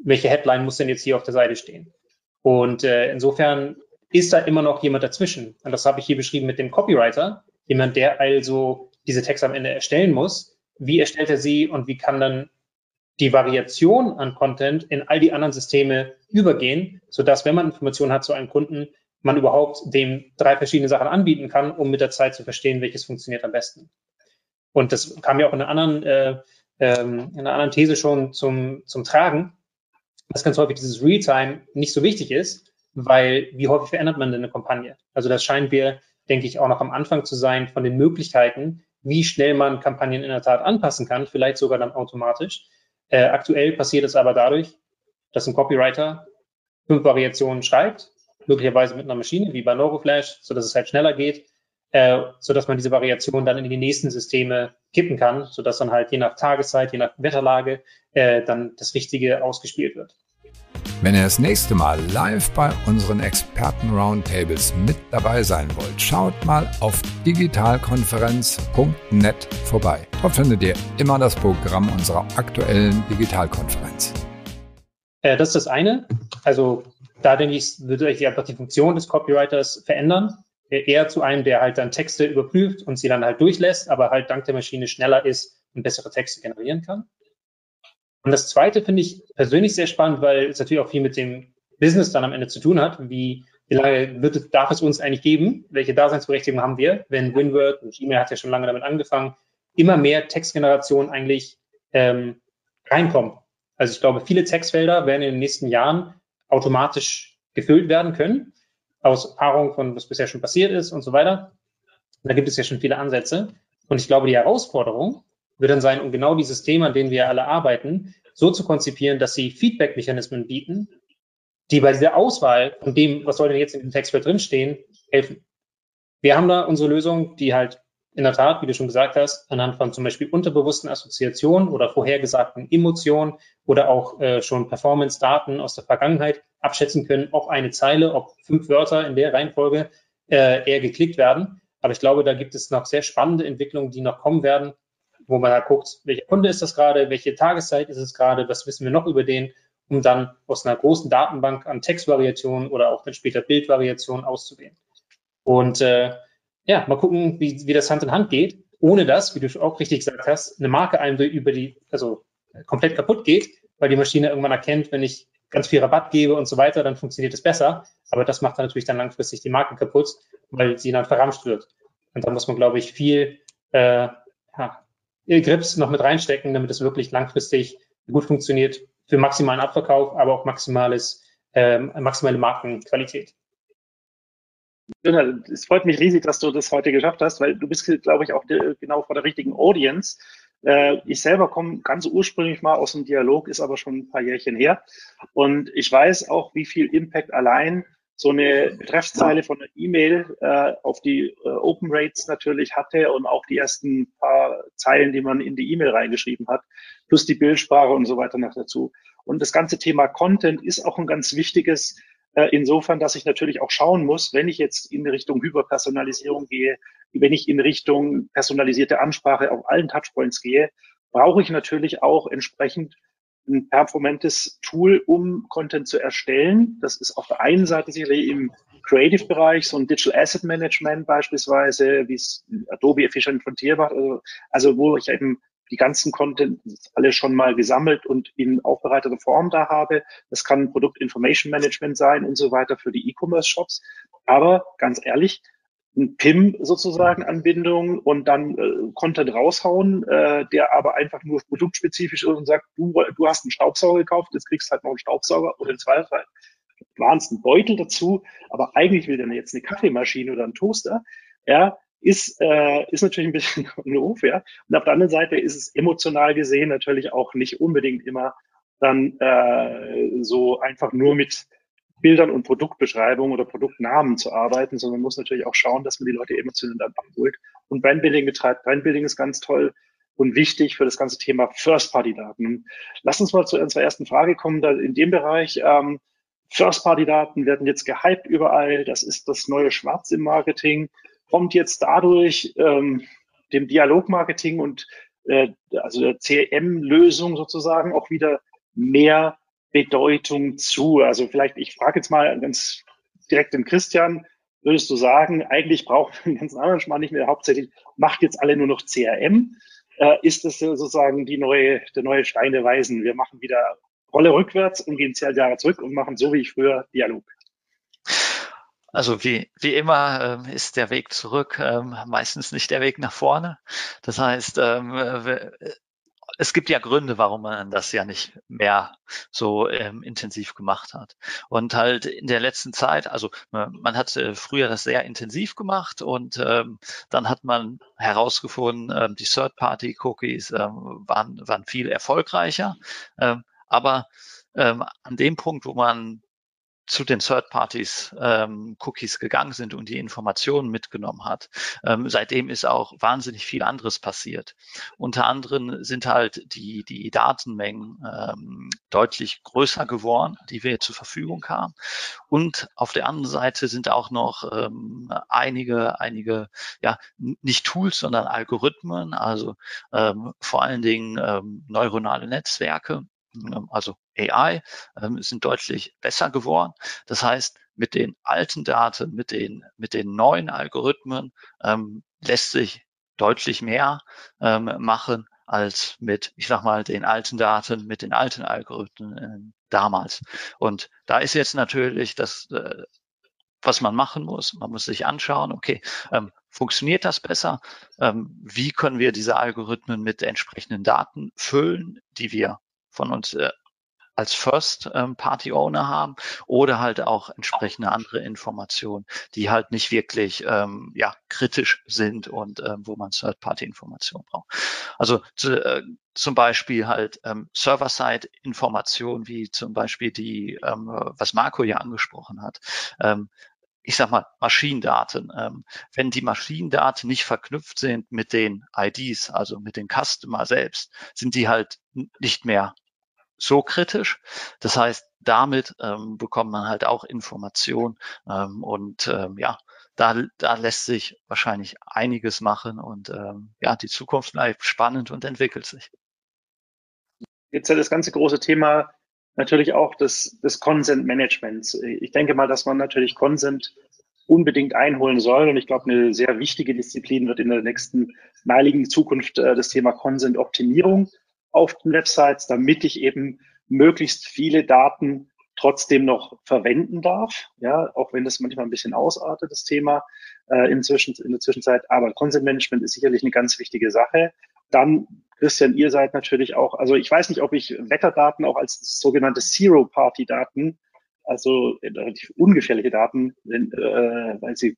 Welche Headline muss denn jetzt hier auf der Seite stehen? Und äh, insofern ist da immer noch jemand dazwischen. Und das habe ich hier beschrieben mit dem Copywriter, jemand, der also diese Texte am Ende erstellen muss. Wie erstellt er sie und wie kann dann die Variation an Content in all die anderen Systeme übergehen, sodass, wenn man Informationen hat zu einem Kunden, man überhaupt dem drei verschiedene Sachen anbieten kann, um mit der Zeit zu verstehen, welches funktioniert am besten. Und das kam ja auch in einer anderen, äh, ähm, in einer anderen These schon zum, zum Tragen, dass ganz häufig dieses Realtime nicht so wichtig ist, weil wie häufig verändert man denn eine Kampagne? Also das scheint mir, denke ich, auch noch am Anfang zu sein von den Möglichkeiten, wie schnell man Kampagnen in der Tat anpassen kann, vielleicht sogar dann automatisch. Äh, aktuell passiert es aber dadurch, dass ein Copywriter fünf Variationen schreibt, möglicherweise mit einer Maschine wie bei Neuroflash, so dass es halt schneller geht, äh, so dass man diese Variation dann in die nächsten Systeme kippen kann, so dass dann halt je nach Tageszeit, je nach Wetterlage äh, dann das Richtige ausgespielt wird. Wenn ihr das nächste Mal live bei unseren Experten-Roundtables mit dabei sein wollt, schaut mal auf digitalkonferenz.net vorbei. Dort findet ihr immer das Programm unserer aktuellen Digitalkonferenz. Äh, das ist das eine. Also da denke ich, würde sich einfach die Funktion des Copywriters verändern. Eher zu einem, der halt dann Texte überprüft und sie dann halt durchlässt, aber halt dank der Maschine schneller ist und bessere Texte generieren kann. Und das zweite finde ich persönlich sehr spannend, weil es natürlich auch viel mit dem Business dann am Ende zu tun hat. Wie, wie lange wird, darf es uns eigentlich geben? Welche Daseinsberechtigung haben wir, wenn WinWord und Gmail hat ja schon lange damit angefangen, immer mehr Textgeneration eigentlich ähm, reinkommen? Also ich glaube, viele Textfelder werden in den nächsten Jahren automatisch gefüllt werden können, aus Erfahrung von was bisher schon passiert ist und so weiter. da gibt es ja schon viele Ansätze. Und ich glaube, die Herausforderung wird dann sein, um genau dieses Thema, an dem wir alle arbeiten, so zu konzipieren, dass sie Feedback-Mechanismen bieten, die bei dieser Auswahl von dem, was soll denn jetzt in dem Textfeld drinstehen, helfen. Wir haben da unsere Lösung, die halt in der Tat, wie du schon gesagt hast, anhand von zum Beispiel unterbewussten Assoziationen oder vorhergesagten Emotionen oder auch äh, schon Performance-Daten aus der Vergangenheit abschätzen können, ob eine Zeile, ob fünf Wörter in der Reihenfolge äh, eher geklickt werden. Aber ich glaube, da gibt es noch sehr spannende Entwicklungen, die noch kommen werden, wo man da guckt, welcher Kunde ist das gerade, welche Tageszeit ist es gerade, was wissen wir noch über den, um dann aus einer großen Datenbank an Textvariationen oder auch dann später Bildvariationen auszuwählen. Und äh, ja, mal gucken, wie, wie das Hand in Hand geht, ohne dass, wie du auch richtig gesagt hast, eine Marke einem über die, also komplett kaputt geht, weil die Maschine irgendwann erkennt, wenn ich ganz viel Rabatt gebe und so weiter, dann funktioniert es besser. Aber das macht dann natürlich dann langfristig die Marke kaputt, weil sie dann verramscht wird. Und da muss man, glaube ich, viel äh, ja, Grips noch mit reinstecken, damit es wirklich langfristig gut funktioniert für maximalen Abverkauf, aber auch maximales, ähm, maximale Markenqualität. Es freut mich riesig, dass du das heute geschafft hast, weil du bist, glaube ich, auch genau vor der richtigen Audience. Äh, ich selber komme ganz ursprünglich mal aus dem Dialog, ist aber schon ein paar Jährchen her. Und ich weiß auch, wie viel Impact allein so eine Betreffzeile von einer E-Mail äh, auf die äh, Open Rates natürlich hatte und auch die ersten paar Zeilen, die man in die E-Mail reingeschrieben hat, plus die Bildsprache und so weiter noch dazu. Und das ganze Thema Content ist auch ein ganz wichtiges, äh, insofern, dass ich natürlich auch schauen muss, wenn ich jetzt in Richtung Hyperpersonalisierung gehe, wenn ich in Richtung personalisierte Ansprache auf allen Touchpoints gehe, brauche ich natürlich auch entsprechend ein performantes Tool, um Content zu erstellen. Das ist auf der einen Seite sicherlich im Creative-Bereich, so ein Digital Asset Management beispielsweise, wie es Adobe Efficient Frontier macht, also, also wo ich eben die ganzen Content alle schon mal gesammelt und in aufbereiteter Form da habe. Das kann Produkt Information Management sein und so weiter für die E-Commerce-Shops. Aber ganz ehrlich, ein PIM sozusagen Anbindung und dann äh, Content raushauen, äh, der aber einfach nur produktspezifisch ist und sagt, du, du hast einen Staubsauger gekauft, jetzt kriegst du halt noch einen Staubsauger oder in Zweifel planst einen Beutel dazu, aber eigentlich will der jetzt eine Kaffeemaschine oder einen Toaster, ja, ist, äh, ist natürlich ein bisschen unfair. Und auf der anderen Seite ist es emotional gesehen natürlich auch nicht unbedingt immer dann äh, so einfach nur mit Bildern und Produktbeschreibungen oder Produktnamen zu arbeiten, sondern man muss natürlich auch schauen, dass man die Leute emotional abholt und Brandbuilding betreibt. Brandbuilding ist ganz toll. und wichtig für das ganze Thema First-Party-Daten. Lass uns mal zu unserer ersten Frage kommen. Da in dem Bereich, ähm, First-Party-Daten werden jetzt gehypt überall. Das ist das neue Schwarz im Marketing. Kommt jetzt dadurch ähm, dem Dialogmarketing und äh, also der CRM-Lösung sozusagen auch wieder mehr Bedeutung zu? Also vielleicht, ich frage jetzt mal ganz direkt den Christian, würdest du sagen, eigentlich brauchen wir den ganzen anderen Schmarrn nicht mehr, hauptsächlich macht jetzt alle nur noch CRM? Äh, ist das sozusagen die neue, der neue Stein der Weisen? Wir machen wieder Rolle rückwärts und gehen zehn Jahre zurück und machen so wie früher Dialog. Also wie, wie immer ähm, ist der Weg zurück ähm, meistens nicht der Weg nach vorne. Das heißt, ähm, es gibt ja Gründe, warum man das ja nicht mehr so ähm, intensiv gemacht hat. Und halt in der letzten Zeit, also man hat äh, früher das sehr intensiv gemacht und ähm, dann hat man herausgefunden, ähm, die Third-Party-Cookies ähm, waren, waren viel erfolgreicher. Ähm, aber ähm, an dem Punkt, wo man zu den Third Parties ähm, Cookies gegangen sind und die Informationen mitgenommen hat. Ähm, seitdem ist auch wahnsinnig viel anderes passiert. Unter anderem sind halt die, die Datenmengen ähm, deutlich größer geworden, die wir zur Verfügung haben. Und auf der anderen Seite sind auch noch ähm, einige, einige, ja, nicht Tools, sondern Algorithmen, also ähm, vor allen Dingen ähm, neuronale Netzwerke, also AI, ähm, sind deutlich besser geworden. Das heißt, mit den alten Daten, mit den, mit den neuen Algorithmen ähm, lässt sich deutlich mehr ähm, machen als mit, ich sag mal, den alten Daten, mit den alten Algorithmen äh, damals. Und da ist jetzt natürlich das, äh, was man machen muss. Man muss sich anschauen, okay, ähm, funktioniert das besser? Ähm, wie können wir diese Algorithmen mit entsprechenden Daten füllen, die wir von uns äh, als First ähm, Party Owner haben oder halt auch entsprechende andere Informationen, die halt nicht wirklich ähm, ja kritisch sind und ähm, wo man Third Party Informationen braucht. Also zu, äh, zum Beispiel halt ähm, Server-Side Informationen wie zum Beispiel die, ähm, was Marco ja angesprochen hat. Ähm, ich sag mal, Maschinendaten. Ähm, wenn die Maschinendaten nicht verknüpft sind mit den IDs, also mit den Customer selbst, sind die halt nicht mehr so kritisch. Das heißt, damit ähm, bekommt man halt auch Informationen ähm, und ähm, ja, da, da lässt sich wahrscheinlich einiges machen und ähm, ja, die Zukunft bleibt spannend und entwickelt sich. Jetzt ja das ganze große Thema natürlich auch des, des Consent Managements. Ich denke mal, dass man natürlich Consent unbedingt einholen soll. Und ich glaube, eine sehr wichtige Disziplin wird in der nächsten naheliegenden Zukunft äh, das Thema Consent Optimierung auf den Websites, damit ich eben möglichst viele Daten trotzdem noch verwenden darf, ja, auch wenn das manchmal ein bisschen ausartet, das Thema äh, inzwischen, in der Zwischenzeit. Aber Content Management ist sicherlich eine ganz wichtige Sache. Dann, Christian, ihr seid natürlich auch, also ich weiß nicht, ob ich Wetterdaten auch als sogenannte Zero-Party-Daten, also relativ ungefährliche Daten, äh, weil sie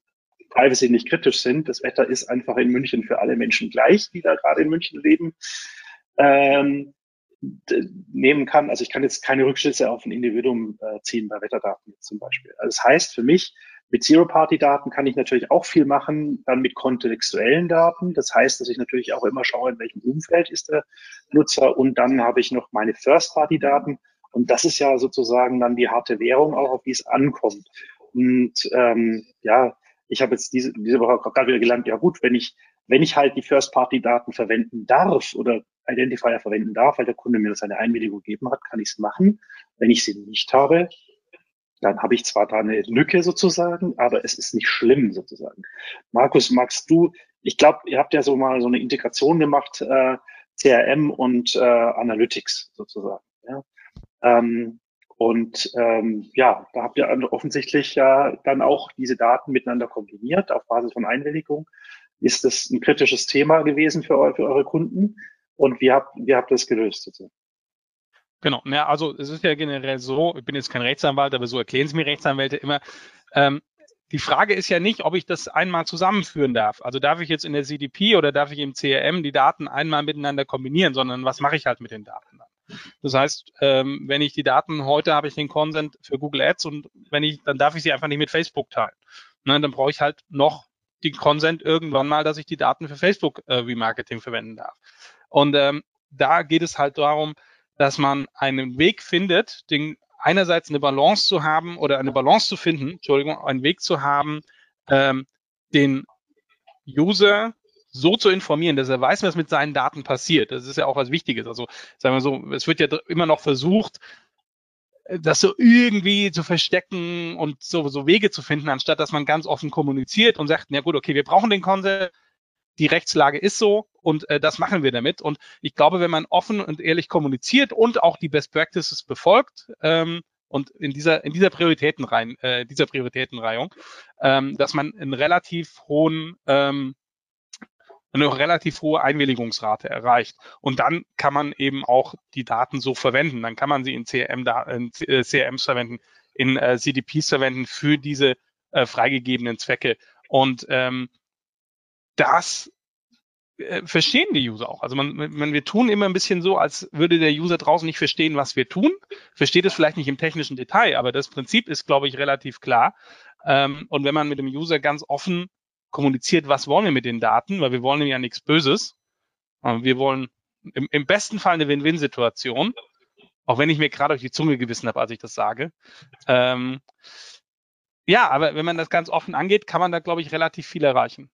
Privacy nicht kritisch sind. Das Wetter ist einfach in München für alle Menschen gleich, die da gerade in München leben ähm, nehmen kann. Also ich kann jetzt keine Rückschlüsse auf ein Individuum äh, ziehen bei Wetterdaten zum Beispiel. Also das heißt für mich, mit Zero-Party-Daten kann ich natürlich auch viel machen, dann mit kontextuellen Daten. Das heißt, dass ich natürlich auch immer schaue, in welchem Umfeld ist der Nutzer. Und dann habe ich noch meine First-Party-Daten. Und das ist ja sozusagen dann die harte Währung, auch auf die es ankommt. Und ähm, ja, ich habe jetzt diese, diese Woche gerade wieder gelernt, ja gut, wenn ich, wenn ich halt die First-Party-Daten verwenden darf oder Identifier verwenden darf, weil der Kunde mir seine Einwilligung gegeben hat, kann ich es machen. Wenn ich sie nicht habe, dann habe ich zwar da eine Lücke sozusagen, aber es ist nicht schlimm sozusagen. Markus, magst du, ich glaube, ihr habt ja so mal so eine Integration gemacht, äh, CRM und äh, Analytics sozusagen. Ja? Ähm, und ähm, ja, da habt ihr offensichtlich ja dann auch diese Daten miteinander kombiniert auf Basis von Einwilligung. Ist das ein kritisches Thema gewesen für, eu für eure Kunden? Und wie habt, wie habt ihr das gelöst? Sozusagen? Genau, ja, also es ist ja generell so, ich bin jetzt kein Rechtsanwalt, aber so erklären es mir Rechtsanwälte immer. Ähm, die Frage ist ja nicht, ob ich das einmal zusammenführen darf. Also darf ich jetzt in der CDP oder darf ich im CRM die Daten einmal miteinander kombinieren, sondern was mache ich halt mit den Daten dann? Das heißt, ähm, wenn ich die Daten heute habe ich den Consent für Google Ads und wenn ich, dann darf ich sie einfach nicht mit Facebook teilen. Ne, dann brauche ich halt noch den Consent irgendwann mal, dass ich die Daten für Facebook äh, Remarketing verwenden darf. Und ähm, da geht es halt darum, dass man einen Weg findet, den einerseits eine Balance zu haben oder eine Balance zu finden, Entschuldigung, einen Weg zu haben, ähm, den User so zu informieren, dass er weiß, was mit seinen Daten passiert. Das ist ja auch was Wichtiges. Also sagen wir so, es wird ja immer noch versucht, das so irgendwie zu verstecken und so, so Wege zu finden, anstatt dass man ganz offen kommuniziert und sagt, na gut, okay, wir brauchen den Konsens, die Rechtslage ist so und äh, das machen wir damit. Und ich glaube, wenn man offen und ehrlich kommuniziert und auch die Best Practices befolgt, ähm, und in dieser in dieser Prioritätenreihen, äh, dieser Prioritätenreihung, ähm, dass man einen relativ hohen ähm, eine relativ hohe Einwilligungsrate erreicht. Und dann kann man eben auch die Daten so verwenden. Dann kann man sie in, CRM, in CRMs verwenden, in äh, CDPs verwenden für diese äh, freigegebenen Zwecke. Und ähm, das äh, verstehen die User auch. Also man, man, wir tun immer ein bisschen so, als würde der User draußen nicht verstehen, was wir tun. Versteht es vielleicht nicht im technischen Detail, aber das Prinzip ist, glaube ich, relativ klar. Ähm, und wenn man mit dem User ganz offen kommuniziert, was wollen wir mit den Daten, weil wir wollen ja nichts Böses. Ähm, wir wollen im, im besten Fall eine Win-Win-Situation, auch wenn ich mir gerade auf die Zunge gewissen habe, als ich das sage. Ähm, ja, aber wenn man das ganz offen angeht, kann man da, glaube ich, relativ viel erreichen.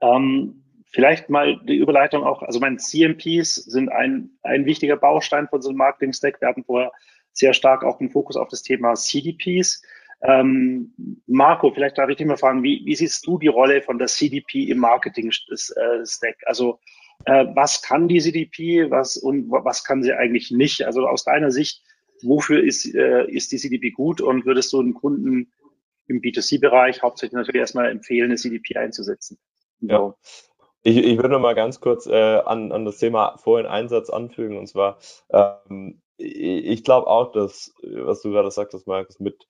Ähm, vielleicht mal die Überleitung auch, also mein CMPs sind ein, ein wichtiger Baustein von so einem Marketing-Stack. Wir hatten vorher sehr stark auch den Fokus auf das Thema CDPs. Ähm, Marco, vielleicht darf ich dich mal fragen, wie, wie siehst du die Rolle von der CDP im Marketing-Stack? Also äh, was kann die CDP was, und was kann sie eigentlich nicht? Also aus deiner Sicht, wofür ist, äh, ist die CDP gut und würdest du einen Kunden im B2C-Bereich hauptsächlich natürlich erstmal empfehlen, eine CDP einzusetzen? Ja. Ich, ich würde noch mal ganz kurz äh, an, an das Thema vorhin Einsatz anfügen und zwar, ähm, ich glaube auch, dass, was du gerade sagtest, Markus, mit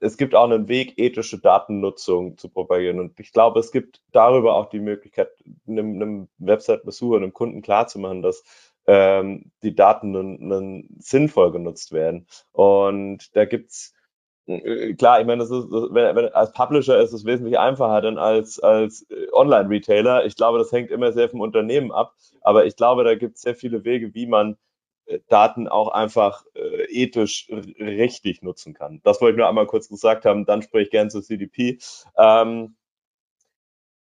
es gibt auch einen Weg, ethische Datennutzung zu propagieren. Und ich glaube, es gibt darüber auch die Möglichkeit, einem, einem Website-Besucher, einem Kunden klarzumachen, dass ähm, die Daten nun, nun sinnvoll genutzt werden. Und da gibt's äh, klar, ich meine, das ist, wenn, wenn, als Publisher ist es wesentlich einfacher denn als, als äh, Online-Retailer. Ich glaube, das hängt immer sehr vom Unternehmen ab. Aber ich glaube, da gibt es sehr viele Wege, wie man äh, Daten auch einfach äh, ethisch richtig nutzen kann. Das wollte ich nur einmal kurz gesagt haben, dann spreche ich gern zur CDP. Ähm,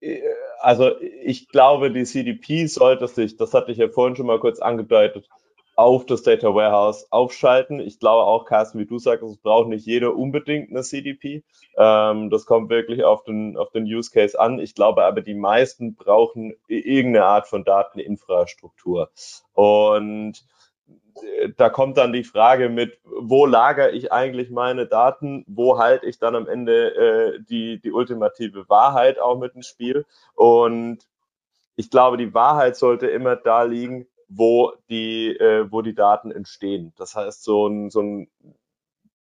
äh, also ich glaube, die CDP sollte sich, das hatte ich ja vorhin schon mal kurz angedeutet, auf das Data Warehouse aufschalten. Ich glaube auch, Carsten, wie du sagst, es braucht nicht jeder unbedingt eine CDP. Ähm, das kommt wirklich auf den, auf den Use Case an. Ich glaube aber, die meisten brauchen irgendeine Art von Dateninfrastruktur. Und da kommt dann die Frage mit, wo lagere ich eigentlich meine Daten, wo halte ich dann am Ende äh, die, die ultimative Wahrheit auch mit ins Spiel. Und ich glaube, die Wahrheit sollte immer da liegen, wo die, äh, wo die Daten entstehen. Das heißt, so ein, so ein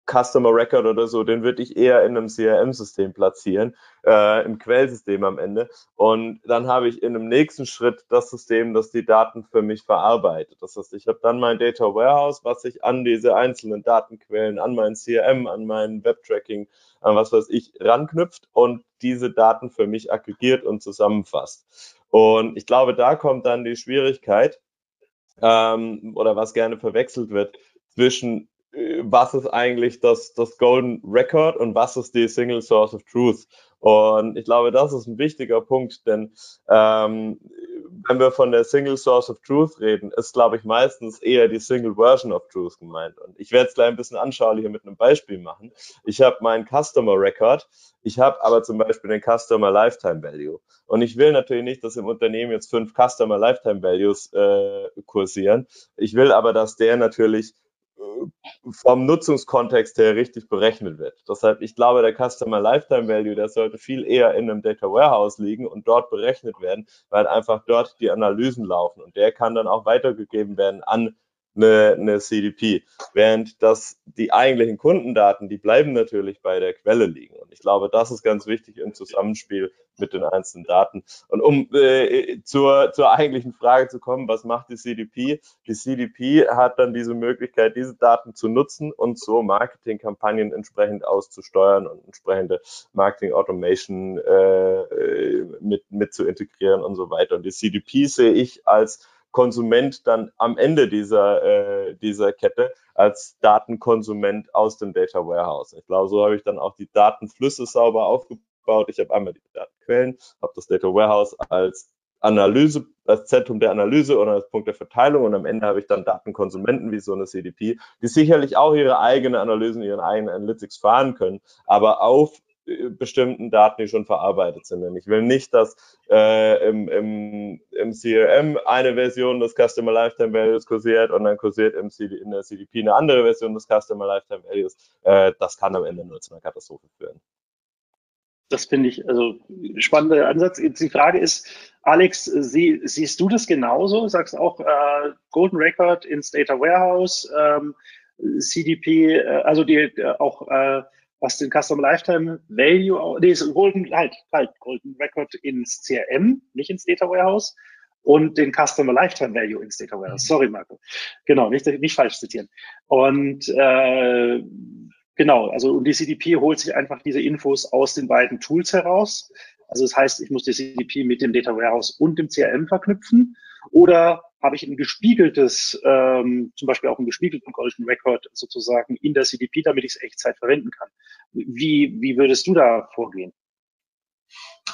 Customer Record oder so, den würde ich eher in einem CRM-System platzieren, äh, im Quellsystem am Ende. Und dann habe ich in einem nächsten Schritt das System, das die Daten für mich verarbeitet. Das heißt, ich habe dann mein Data Warehouse, was sich an diese einzelnen Datenquellen, an mein CRM, an mein Webtracking, an was weiß ich, ranknüpft und diese Daten für mich aggregiert und zusammenfasst. Und ich glaube, da kommt dann die Schwierigkeit, ähm, oder was gerne verwechselt wird, zwischen was ist eigentlich das, das Golden Record und was ist die Single Source of Truth? Und ich glaube, das ist ein wichtiger Punkt, denn ähm, wenn wir von der Single Source of Truth reden, ist, glaube ich, meistens eher die Single Version of Truth gemeint. Und ich werde es gleich ein bisschen anschaulicher mit einem Beispiel machen. Ich habe meinen Customer Record, ich habe aber zum Beispiel den Customer Lifetime Value. Und ich will natürlich nicht, dass im Unternehmen jetzt fünf Customer Lifetime Values äh, kursieren. Ich will aber, dass der natürlich vom Nutzungskontext her richtig berechnet wird. Deshalb, ich glaube, der Customer Lifetime Value, der sollte viel eher in einem Data Warehouse liegen und dort berechnet werden, weil einfach dort die Analysen laufen und der kann dann auch weitergegeben werden an eine, eine CDP. Während das die eigentlichen Kundendaten, die bleiben natürlich bei der Quelle liegen. Und ich glaube, das ist ganz wichtig im Zusammenspiel mit den einzelnen Daten. Und um äh, zur, zur eigentlichen Frage zu kommen, was macht die CDP? Die CDP hat dann diese Möglichkeit, diese Daten zu nutzen und so Marketingkampagnen entsprechend auszusteuern und entsprechende Marketing Automation äh, mit, mit zu integrieren und so weiter. Und die CDP sehe ich als Konsument dann am Ende dieser, äh, dieser Kette als Datenkonsument aus dem Data Warehouse. Ich glaube, so habe ich dann auch die Datenflüsse sauber aufgebaut. Ich habe einmal die Datenquellen, habe das Data Warehouse als Analyse, als Zentrum der Analyse oder als Punkt der Verteilung und am Ende habe ich dann Datenkonsumenten wie so eine CDP, die sicherlich auch ihre eigene Analysen, ihren eigenen Analytics fahren können, aber auf bestimmten Daten, die schon verarbeitet sind. Denn ich will nicht, dass äh, im, im, im CRM eine Version des Customer Lifetime Values kursiert und dann kursiert im CD, in der CDP eine andere Version des Customer Lifetime Values. Äh, das kann am Ende nur zu einer Katastrophe führen. Das finde ich also spannender Ansatz. Die Frage ist, Alex, sie, siehst du das genauso? Sagst auch äh, Golden Record ins Data Warehouse, ähm, CDP, äh, also die äh, auch äh, was den Customer Lifetime Value, nee, Golden, halt, halt, Golden Record ins CRM, nicht ins Data Warehouse und den Customer Lifetime Value ins Data Warehouse. Sorry, Marco. Genau, nicht, nicht falsch zitieren. Und äh, genau, also und die CDP holt sich einfach diese Infos aus den beiden Tools heraus. Also das heißt, ich muss die CDP mit dem Data Warehouse und dem CRM verknüpfen. Oder habe ich ein gespiegeltes, ähm, zum Beispiel auch einen gespiegelten Golden Record sozusagen in der CDP, damit ich es Echtzeit verwenden kann. Wie, wie würdest du da vorgehen?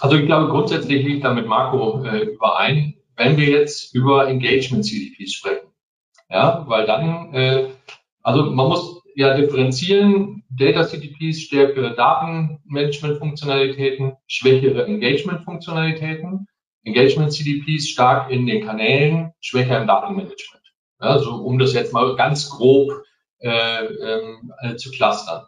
Also ich glaube, grundsätzlich liegt da mit Marco äh, überein, wenn wir jetzt über Engagement CDPs sprechen. Ja, weil dann, äh, also man muss ja differenzieren, Data CDPs stärkere Datenmanagement-Funktionalitäten, schwächere Engagement-Funktionalitäten. Engagement CDPs stark in den Kanälen, schwächer im Datenmanagement. Also um das jetzt mal ganz grob äh, äh, zu clustern.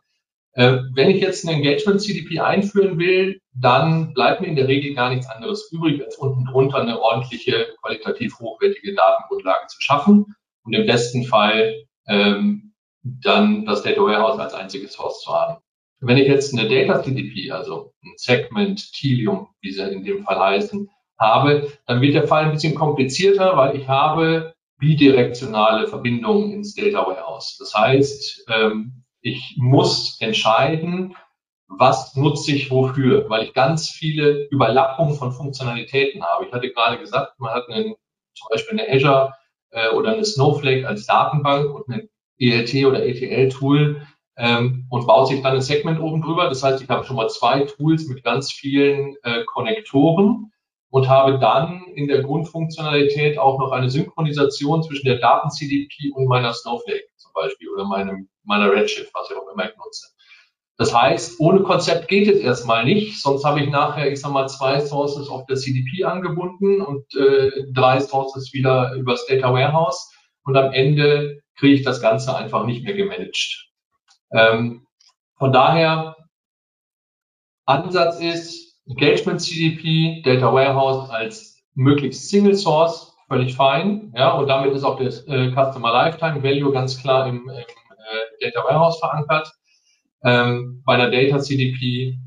Äh, wenn ich jetzt ein Engagement CDP einführen will, dann bleibt mir in der Regel gar nichts anderes übrig, als unten drunter eine ordentliche, qualitativ hochwertige Datengrundlage zu schaffen und im besten Fall ähm, dann das Data Warehouse als einziges Source zu haben. Wenn ich jetzt eine Data CDP, also ein Segment, Tilium, wie sie in dem Fall heißen, habe, dann wird der Fall ein bisschen komplizierter, weil ich habe bidirektionale Verbindungen ins Data Warehouse. Das heißt, ähm, ich muss entscheiden, was nutze ich wofür, weil ich ganz viele Überlappungen von Funktionalitäten habe. Ich hatte gerade gesagt, man hat einen, zum Beispiel eine Azure äh, oder eine Snowflake als Datenbank und ein ELT oder ETL-Tool ähm, und baut sich dann ein Segment oben drüber. Das heißt, ich habe schon mal zwei Tools mit ganz vielen äh, Konnektoren und habe dann in der Grundfunktionalität auch noch eine Synchronisation zwischen der Daten-CDP und meiner Snowflake zum Beispiel oder meinem, meiner Redshift, was ich auch immer ich nutze. Das heißt, ohne Konzept geht es erstmal nicht, sonst habe ich nachher, ich sag mal, zwei Sources auf der CDP angebunden und äh, drei Sources wieder übers Data Warehouse und am Ende kriege ich das Ganze einfach nicht mehr gemanagt. Ähm, von daher, Ansatz ist, Engagement CDP, Data Warehouse als möglichst Single Source, völlig fein. Ja, und damit ist auch das äh, Customer Lifetime Value ganz klar im, im äh, Data Warehouse verankert. Ähm, bei einer Data CDP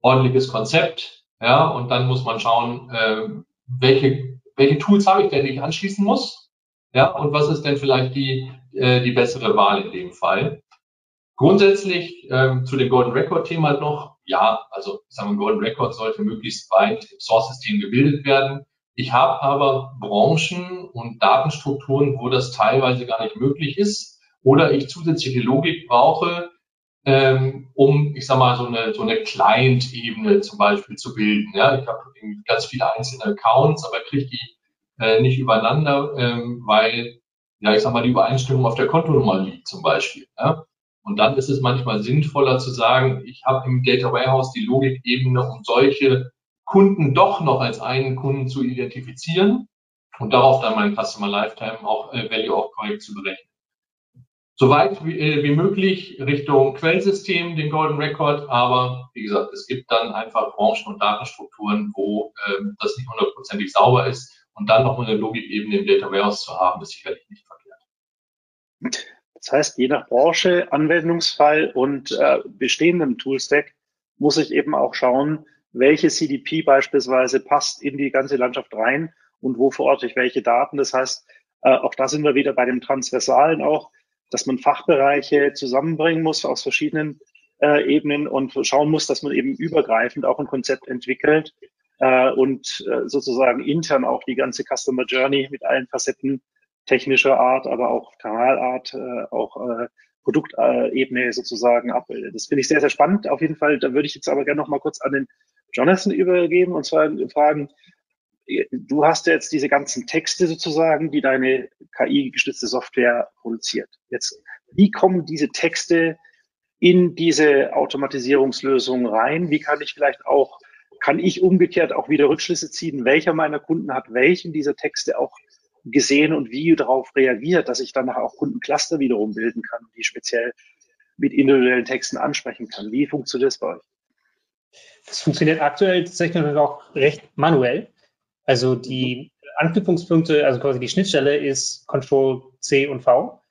ordentliches Konzept. Ja, und dann muss man schauen, äh, welche, welche Tools habe ich denn, die ich anschließen muss. Ja, und was ist denn vielleicht die, äh, die bessere Wahl in dem Fall? Grundsätzlich ähm, zu dem Golden Record Thema noch, ja, also ich sage mal, Golden Record sollte möglichst weit im Source-System gebildet werden. Ich habe aber Branchen und Datenstrukturen, wo das teilweise gar nicht möglich ist oder ich zusätzliche Logik brauche, ähm, um, ich sage mal, so eine, so eine Client-Ebene zum Beispiel zu bilden. Ja, ich habe ganz viele einzelne Accounts, aber kriege die äh, nicht übereinander, ähm, weil, ja, ich sage mal, die Übereinstimmung auf der Kontonummer liegt zum Beispiel. Ja. Und dann ist es manchmal sinnvoller zu sagen, ich habe im Data Warehouse die Logikebene, um solche Kunden doch noch als einen Kunden zu identifizieren und darauf dann mein Customer Lifetime auch äh, Value auch korrekt zu berechnen. Soweit wie, äh, wie möglich Richtung Quellsystem, den Golden Record, aber wie gesagt, es gibt dann einfach Branchen und Datenstrukturen, wo ähm, das nicht hundertprozentig sauber ist und dann noch eine Logikebene im Data Warehouse zu haben, ist sicherlich nicht verkehrt. Das heißt, je nach Branche, Anwendungsfall und äh, bestehendem Toolstack muss ich eben auch schauen, welche CDP beispielsweise passt in die ganze Landschaft rein und wo verorte ich welche Daten. Das heißt, äh, auch da sind wir wieder bei dem Transversalen auch, dass man Fachbereiche zusammenbringen muss aus verschiedenen äh, Ebenen und schauen muss, dass man eben übergreifend auch ein Konzept entwickelt äh, und äh, sozusagen intern auch die ganze Customer Journey mit allen Facetten technischer Art, aber auch Kanalart, äh, auch äh, Produktebene sozusagen abbildet. Das finde ich sehr, sehr spannend. Auf jeden Fall, da würde ich jetzt aber gerne noch mal kurz an den Jonathan übergeben und zwar fragen, du hast jetzt diese ganzen Texte sozusagen, die deine KI-gestützte Software produziert. Jetzt, wie kommen diese Texte in diese Automatisierungslösung rein? Wie kann ich vielleicht auch, kann ich umgekehrt auch wieder Rückschlüsse ziehen, welcher meiner Kunden hat welchen dieser Texte auch gesehen und wie darauf reagiert, dass ich dann auch Kundencluster wiederum bilden kann, die speziell mit individuellen Texten ansprechen kann. Wie funktioniert das bei euch? Das funktioniert aktuell tatsächlich auch recht manuell. Also die Anknüpfungspunkte, also quasi die Schnittstelle ist Control C und V,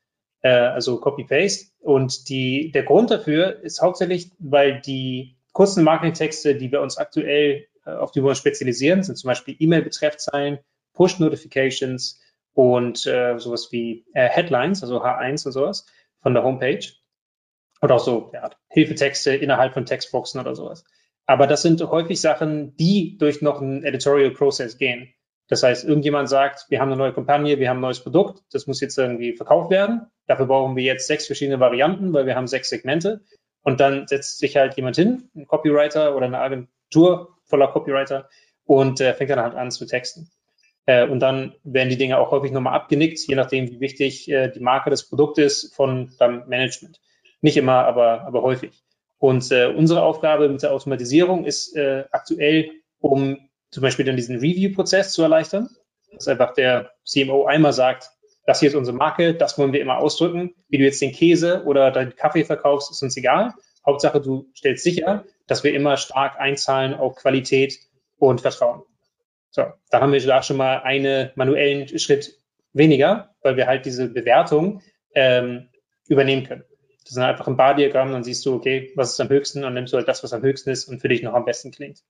äh, also Copy-Paste. Und die, der Grund dafür ist hauptsächlich, weil die kurzen Marketingtexte, die wir uns aktuell, äh, auf die wir spezialisieren, sind zum Beispiel E-Mail-Betreffzeilen, Push-Notifications und äh, sowas wie äh, Headlines, also H1 und sowas von der Homepage. Oder auch so ja, Hilfetexte innerhalb von Textboxen oder sowas. Aber das sind häufig Sachen, die durch noch einen Editorial Process gehen. Das heißt, irgendjemand sagt, wir haben eine neue Kampagne, wir haben ein neues Produkt, das muss jetzt irgendwie verkauft werden. Dafür brauchen wir jetzt sechs verschiedene Varianten, weil wir haben sechs Segmente. Und dann setzt sich halt jemand hin, ein Copywriter oder eine Agentur voller Copywriter und äh, fängt dann halt an zu texten. Äh, und dann werden die Dinge auch häufig nochmal abgenickt, je nachdem, wie wichtig äh, die Marke des Produktes von beim Management. Nicht immer, aber, aber häufig. Und äh, unsere Aufgabe mit der Automatisierung ist äh, aktuell, um zum Beispiel dann diesen Review-Prozess zu erleichtern, dass einfach der CMO einmal sagt, das hier ist unsere Marke, das wollen wir immer ausdrücken. Wie du jetzt den Käse oder deinen Kaffee verkaufst, ist uns egal. Hauptsache, du stellst sicher, dass wir immer stark einzahlen auf Qualität und Vertrauen. So, da haben wir da schon mal einen manuellen Schritt weniger, weil wir halt diese Bewertung ähm, übernehmen können. Das ist einfach ein Bardiagramm, dann siehst du, okay, was ist am höchsten und nimmst du halt das, was am höchsten ist und für dich noch am besten klingt.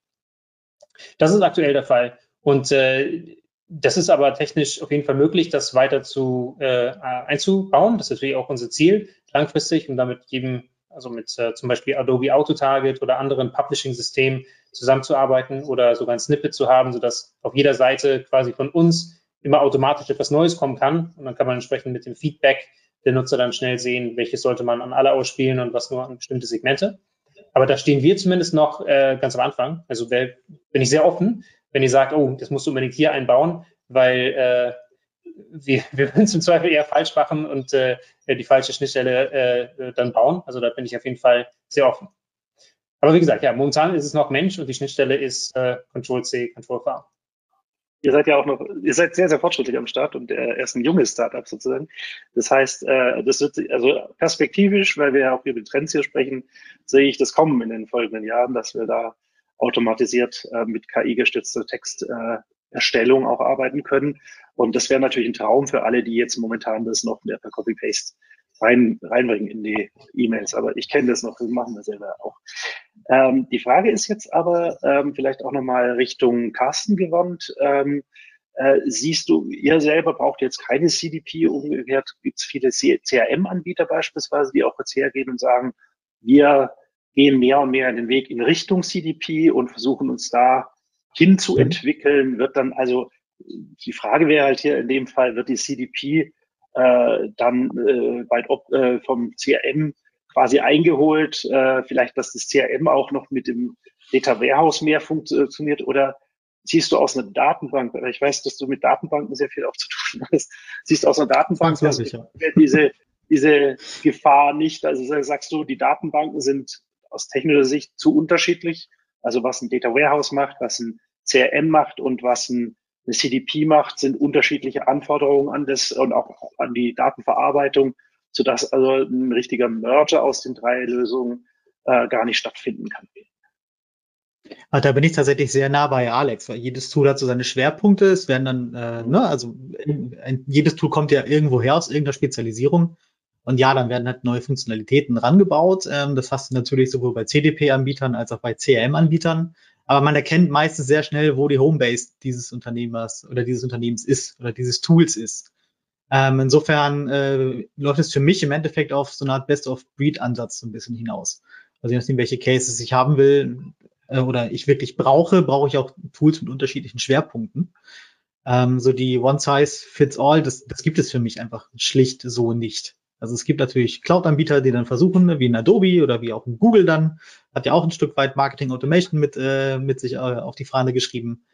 Das ist aktuell der Fall. Und äh, das ist aber technisch auf jeden Fall möglich, das weiter zu äh, einzubauen. Das ist natürlich auch unser Ziel langfristig, um damit jedem, also mit äh, zum Beispiel Adobe Autotarget oder anderen Publishing-Systemen zusammenzuarbeiten oder sogar ein Snippet zu haben, sodass auf jeder Seite quasi von uns immer automatisch etwas Neues kommen kann. Und dann kann man entsprechend mit dem Feedback der Nutzer dann schnell sehen, welches sollte man an alle ausspielen und was nur an bestimmte Segmente. Aber da stehen wir zumindest noch äh, ganz am Anfang. Also wer, bin ich sehr offen, wenn ihr sagt, oh, das musst du unbedingt hier einbauen, weil äh, wir, würden es im Zweifel eher falsch machen und äh, die falsche Schnittstelle äh, dann bauen. Also da bin ich auf jeden Fall sehr offen. Aber wie gesagt, ja, momentan ist es noch Mensch und die Schnittstelle ist äh, Control C, Control V. Ihr seid ja auch noch, ihr seid sehr, sehr fortschrittlich am Start und äh, erst ein junges Startup sozusagen. Das heißt, äh, das wird, also perspektivisch, weil wir ja auch über Trends hier sprechen, sehe ich das kommen in den folgenden Jahren, dass wir da automatisiert äh, mit KI gestützter Texterstellung äh, auch arbeiten können. Und das wäre natürlich ein Traum für alle, die jetzt momentan das noch per Copy-Paste rein, reinbringen in die E-Mails. Aber ich kenne das noch, wir machen das selber auch. Ähm, die Frage ist jetzt aber ähm, vielleicht auch nochmal Richtung Carsten gewandt. Ähm, äh, siehst du, ihr selber braucht jetzt keine CDP, umgekehrt gibt es viele CRM-Anbieter beispielsweise, die auch jetzt hergehen und sagen, wir gehen mehr und mehr in den Weg in Richtung CDP und versuchen uns da hinzuentwickeln, wird dann also, die Frage wäre halt hier in dem Fall, wird die CDP äh, dann äh, bald ob, äh, vom CRM quasi eingeholt. Äh, vielleicht, dass das CRM auch noch mit dem Data Warehouse mehr funktioniert oder siehst du aus einer Datenbank, ich weiß, dass du mit Datenbanken sehr viel auch zu tun hast, siehst du aus einer Datenbank dass diese, diese Gefahr nicht, also sagst du, die Datenbanken sind aus technischer Sicht zu unterschiedlich, also was ein Data Warehouse macht, was ein CRM macht und was ein eine CDP macht, sind unterschiedliche Anforderungen an das und auch an die Datenverarbeitung, sodass also ein richtiger Merger aus den drei Lösungen äh, gar nicht stattfinden kann. Ah, da bin ich tatsächlich sehr nah bei Alex, weil jedes Tool hat so seine Schwerpunkte. Es werden dann, äh, ne, also ein, jedes Tool kommt ja irgendwo her aus irgendeiner Spezialisierung. Und ja, dann werden halt neue Funktionalitäten rangebaut. Ähm, das hast du natürlich sowohl bei CDP-Anbietern als auch bei CRM-Anbietern. Aber man erkennt meistens sehr schnell, wo die Homebase dieses Unternehmers oder dieses Unternehmens ist oder dieses Tools ist. Ähm, insofern äh, läuft es für mich im Endeffekt auf so eine Art Best-of-Breed-Ansatz so ein bisschen hinaus. Also je nachdem, welche Cases ich haben will äh, oder ich wirklich brauche, brauche ich auch Tools mit unterschiedlichen Schwerpunkten. Ähm, so die One-Size-Fits-All, das, das gibt es für mich einfach schlicht so nicht. Also es gibt natürlich Cloud-Anbieter, die dann versuchen, ne, wie ein Adobe oder wie auch ein Google dann, hat ja auch ein Stück weit Marketing Automation mit, äh, mit sich äh, auf die Fahne geschrieben.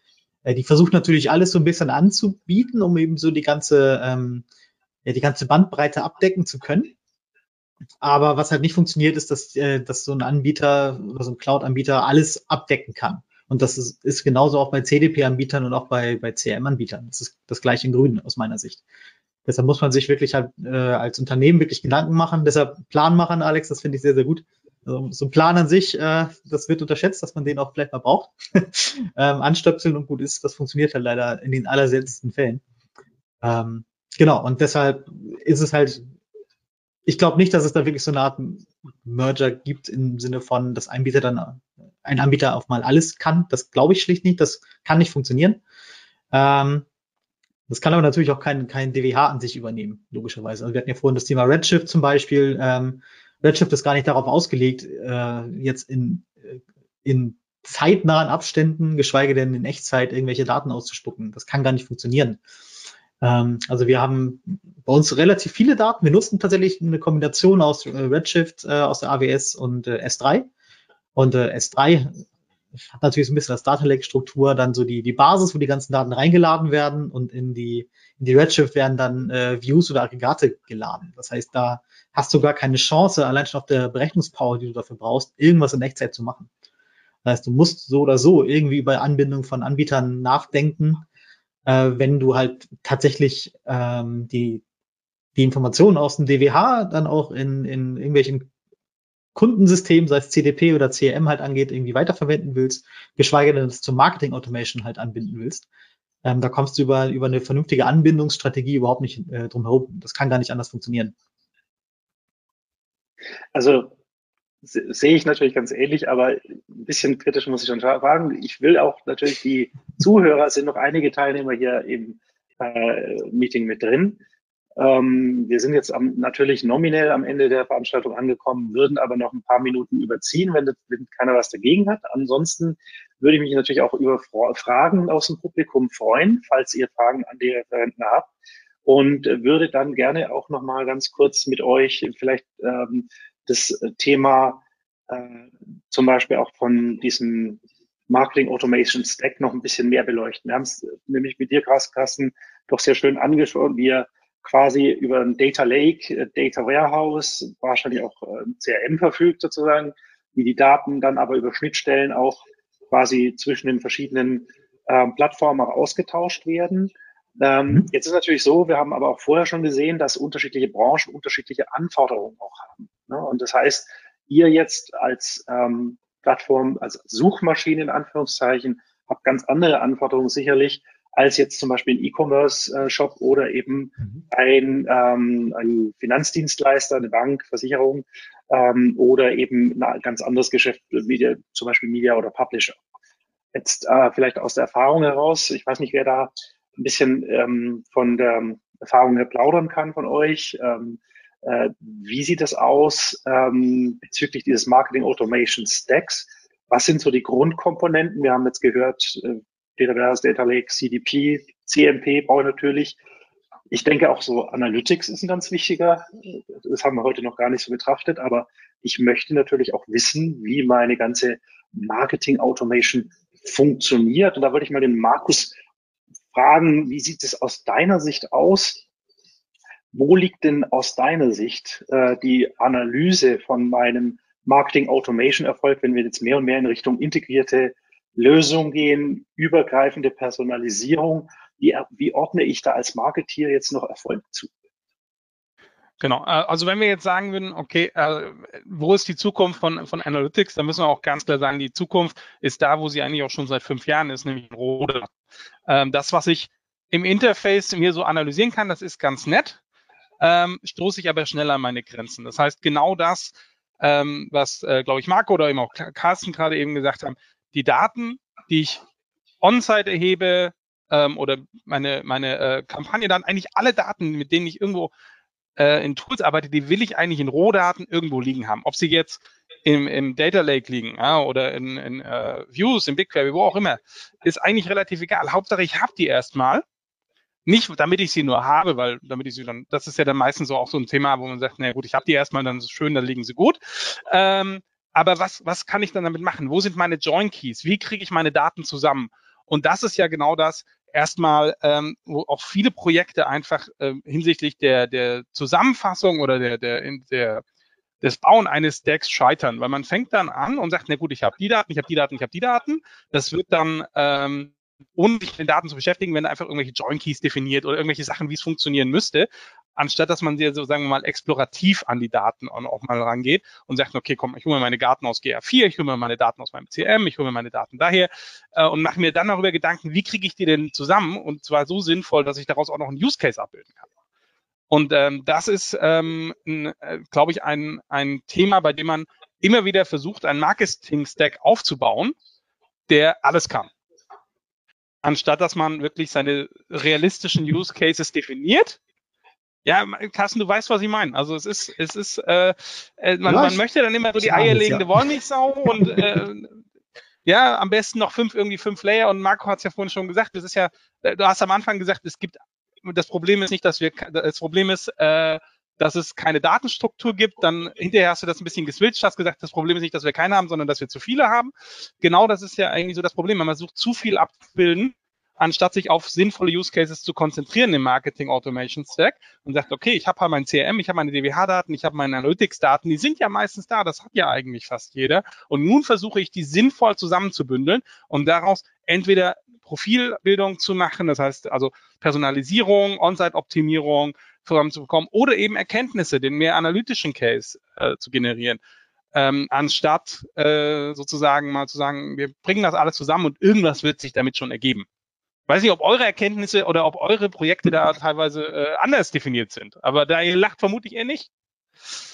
Äh, die versucht natürlich alles so ein bisschen anzubieten, um eben so die ganze, ähm, ja, die ganze Bandbreite abdecken zu können. Aber was halt nicht funktioniert, ist, dass, äh, dass so ein Anbieter oder so ein Cloud-Anbieter alles abdecken kann. Und das ist, ist genauso auch bei CDP-Anbietern und auch bei, bei CRM-Anbietern. Das ist das gleiche in Grün aus meiner Sicht. Deshalb muss man sich wirklich halt äh, als Unternehmen wirklich Gedanken machen. Deshalb Plan machen, Alex, das finde ich sehr, sehr gut. Also, so ein Plan an sich, äh, das wird unterschätzt, dass man den auch vielleicht mal braucht. ähm, anstöpseln und gut ist, das funktioniert halt leider in den allerseltensten Fällen. Ähm, genau, und deshalb ist es halt, ich glaube nicht, dass es da wirklich so eine Art Merger gibt im Sinne von, dass Anbieter dann ein Anbieter auch mal alles kann. Das glaube ich schlicht nicht. Das kann nicht funktionieren. Ähm, das kann aber natürlich auch kein, kein DWH an sich übernehmen, logischerweise. Also wir hatten ja vorhin das Thema Redshift zum Beispiel. Ähm, Redshift ist gar nicht darauf ausgelegt, äh, jetzt in, äh, in zeitnahen Abständen, geschweige denn in Echtzeit, irgendwelche Daten auszuspucken. Das kann gar nicht funktionieren. Ähm, also wir haben bei uns relativ viele Daten. Wir nutzen tatsächlich eine Kombination aus äh, Redshift, äh, aus der AWS und äh, S3. Und äh, S3 hat natürlich so ein bisschen das Data Lake Struktur, dann so die, die Basis, wo die ganzen Daten reingeladen werden und in die, in die Redshift werden dann äh, Views oder Aggregate geladen. Das heißt, da hast du gar keine Chance, allein schon auf der Berechnungspower, die du dafür brauchst, irgendwas in Echtzeit zu machen. Das heißt, du musst so oder so irgendwie über Anbindung von Anbietern nachdenken, äh, wenn du halt tatsächlich ähm, die, die Informationen aus dem DWH dann auch in, in irgendwelchen Kundensystem, sei es CDP oder CRM halt angeht, irgendwie weiterverwenden willst, geschweige denn das zum Marketing Automation halt anbinden willst. Ähm, da kommst du über, über eine vernünftige Anbindungsstrategie überhaupt nicht äh, drum herum. Das kann gar nicht anders funktionieren. Also sehe ich natürlich ganz ähnlich, aber ein bisschen kritisch muss ich schon sagen. Ich will auch natürlich die Zuhörer, es sind noch einige Teilnehmer hier im äh, Meeting mit drin. Ähm, wir sind jetzt am, natürlich nominell am Ende der Veranstaltung angekommen, würden aber noch ein paar Minuten überziehen, wenn, das, wenn keiner was dagegen hat. Ansonsten würde ich mich natürlich auch über Fragen aus dem Publikum freuen, falls ihr Fragen an die Referenten habt. Und würde dann gerne auch noch mal ganz kurz mit euch vielleicht ähm, das Thema äh, zum Beispiel auch von diesem Marketing Automation Stack noch ein bisschen mehr beleuchten. Wir haben es nämlich mit dir, Carsten, doch sehr schön angeschaut. Wir quasi über ein Data Lake, äh, Data Warehouse, wahrscheinlich auch äh, CRM verfügt sozusagen, wie die Daten dann aber über Schnittstellen auch quasi zwischen den verschiedenen ähm, Plattformen auch ausgetauscht werden. Ähm, mhm. Jetzt ist natürlich so, wir haben aber auch vorher schon gesehen, dass unterschiedliche Branchen unterschiedliche Anforderungen auch haben. Ne? Und das heißt, ihr jetzt als ähm, Plattform, als Suchmaschine in Anführungszeichen, habt ganz andere Anforderungen sicherlich als jetzt zum Beispiel ein E-Commerce-Shop oder eben mhm. ein, ähm, ein Finanzdienstleister, eine Bank, Versicherung ähm, oder eben ein ganz anderes Geschäft, Media, zum Beispiel Media oder Publisher. Jetzt äh, vielleicht aus der Erfahrung heraus, ich weiß nicht, wer da ein bisschen ähm, von der Erfahrung her plaudern kann von euch. Ähm, äh, wie sieht das aus ähm, bezüglich dieses Marketing Automation Stacks? Was sind so die Grundkomponenten? Wir haben jetzt gehört, Dataverse, Data Lake, CDP, CMP brauche ich natürlich. Ich denke auch so Analytics ist ein ganz wichtiger. Das haben wir heute noch gar nicht so betrachtet, aber ich möchte natürlich auch wissen, wie meine ganze Marketing Automation funktioniert. Und da würde ich mal den Markus fragen, wie sieht es aus deiner Sicht aus? Wo liegt denn aus deiner Sicht äh, die Analyse von meinem Marketing Automation Erfolg, wenn wir jetzt mehr und mehr in Richtung integrierte Lösung gehen, übergreifende Personalisierung. Wie, wie ordne ich da als Marketeer jetzt noch Erfolg zu? Genau, äh, also wenn wir jetzt sagen würden, okay, äh, wo ist die Zukunft von, von Analytics, dann müssen wir auch ganz klar sagen, die Zukunft ist da, wo sie eigentlich auch schon seit fünf Jahren ist, nämlich in Rode. Ähm, das, was ich im Interface mir so analysieren kann, das ist ganz nett, ähm, stoße ich aber schnell an meine Grenzen. Das heißt, genau das, ähm, was, äh, glaube ich, Marco oder eben auch Carsten gerade eben gesagt haben, die Daten, die ich on-site erhebe ähm, oder meine, meine äh, Kampagne dann eigentlich alle Daten, mit denen ich irgendwo äh, in Tools arbeite, die will ich eigentlich in Rohdaten irgendwo liegen haben. Ob sie jetzt im, im Data Lake liegen ja, oder in, in uh, Views, in BigQuery, wo auch immer, ist eigentlich relativ egal. Hauptsache, ich habe die erstmal. Nicht, damit ich sie nur habe, weil damit ich sie dann, das ist ja dann meistens so auch so ein Thema, wo man sagt, na gut, ich habe die erstmal, dann ist es schön, dann liegen sie gut. Ähm, aber was, was kann ich dann damit machen? Wo sind meine Join Keys? Wie kriege ich meine Daten zusammen? Und das ist ja genau das, erstmal, ähm, wo auch viele Projekte einfach ähm, hinsichtlich der, der Zusammenfassung oder der, der, der, des Bauen eines Stacks scheitern, weil man fängt dann an und sagt, na gut, ich habe die Daten, ich habe die Daten, ich habe die Daten. Das wird dann ähm, ohne sich mit den Daten zu beschäftigen, wenn einfach irgendwelche Join Keys definiert oder irgendwelche Sachen, wie es funktionieren müsste, anstatt dass man sehr so, sagen wir mal, explorativ an die Daten auch mal rangeht und sagt, okay, komm, ich hole mir meine Daten aus GA4, ich hole mir meine Daten aus meinem CM, ich hole mir meine Daten daher äh, und mache mir dann darüber Gedanken, wie kriege ich die denn zusammen und zwar so sinnvoll, dass ich daraus auch noch einen Use Case abbilden kann. Und ähm, das ist, ähm, äh, glaube ich, ein, ein Thema, bei dem man immer wieder versucht, einen Marketing-Stack aufzubauen, der alles kann anstatt dass man wirklich seine realistischen Use Cases definiert ja, Carsten, du weißt, was ich meine. Also es ist, es ist, äh, äh man, ja, man möchte dann immer so die eierlegende ja. Wollmilchsau und äh, ja, am besten noch fünf, irgendwie fünf Layer. Und Marco hat es ja vorhin schon gesagt, das ist ja, du hast am Anfang gesagt, es gibt, das Problem ist nicht, dass wir, das Problem ist, äh, dass es keine Datenstruktur gibt, dann hinterher hast du das ein bisschen geswitcht, hast gesagt, das Problem ist nicht, dass wir keine haben, sondern dass wir zu viele haben. Genau das ist ja eigentlich so das Problem. Man versucht zu viel abzubilden anstatt sich auf sinnvolle Use Cases zu konzentrieren im Marketing Automation Stack und sagt, okay, ich habe halt mein CRM, ich habe meine DWH-Daten, ich habe meine Analytics-Daten, die sind ja meistens da, das hat ja eigentlich fast jeder. Und nun versuche ich, die sinnvoll zusammenzubündeln und daraus entweder Profilbildung zu machen, das heißt also Personalisierung, On-Site-Optimierung zusammenzubekommen oder eben Erkenntnisse, den mehr analytischen Case äh, zu generieren. Ähm, anstatt äh, sozusagen mal zu sagen, wir bringen das alles zusammen und irgendwas wird sich damit schon ergeben weiß nicht, ob eure Erkenntnisse oder ob eure Projekte da teilweise äh, anders definiert sind. Aber da ihr lacht vermutlich eher nicht.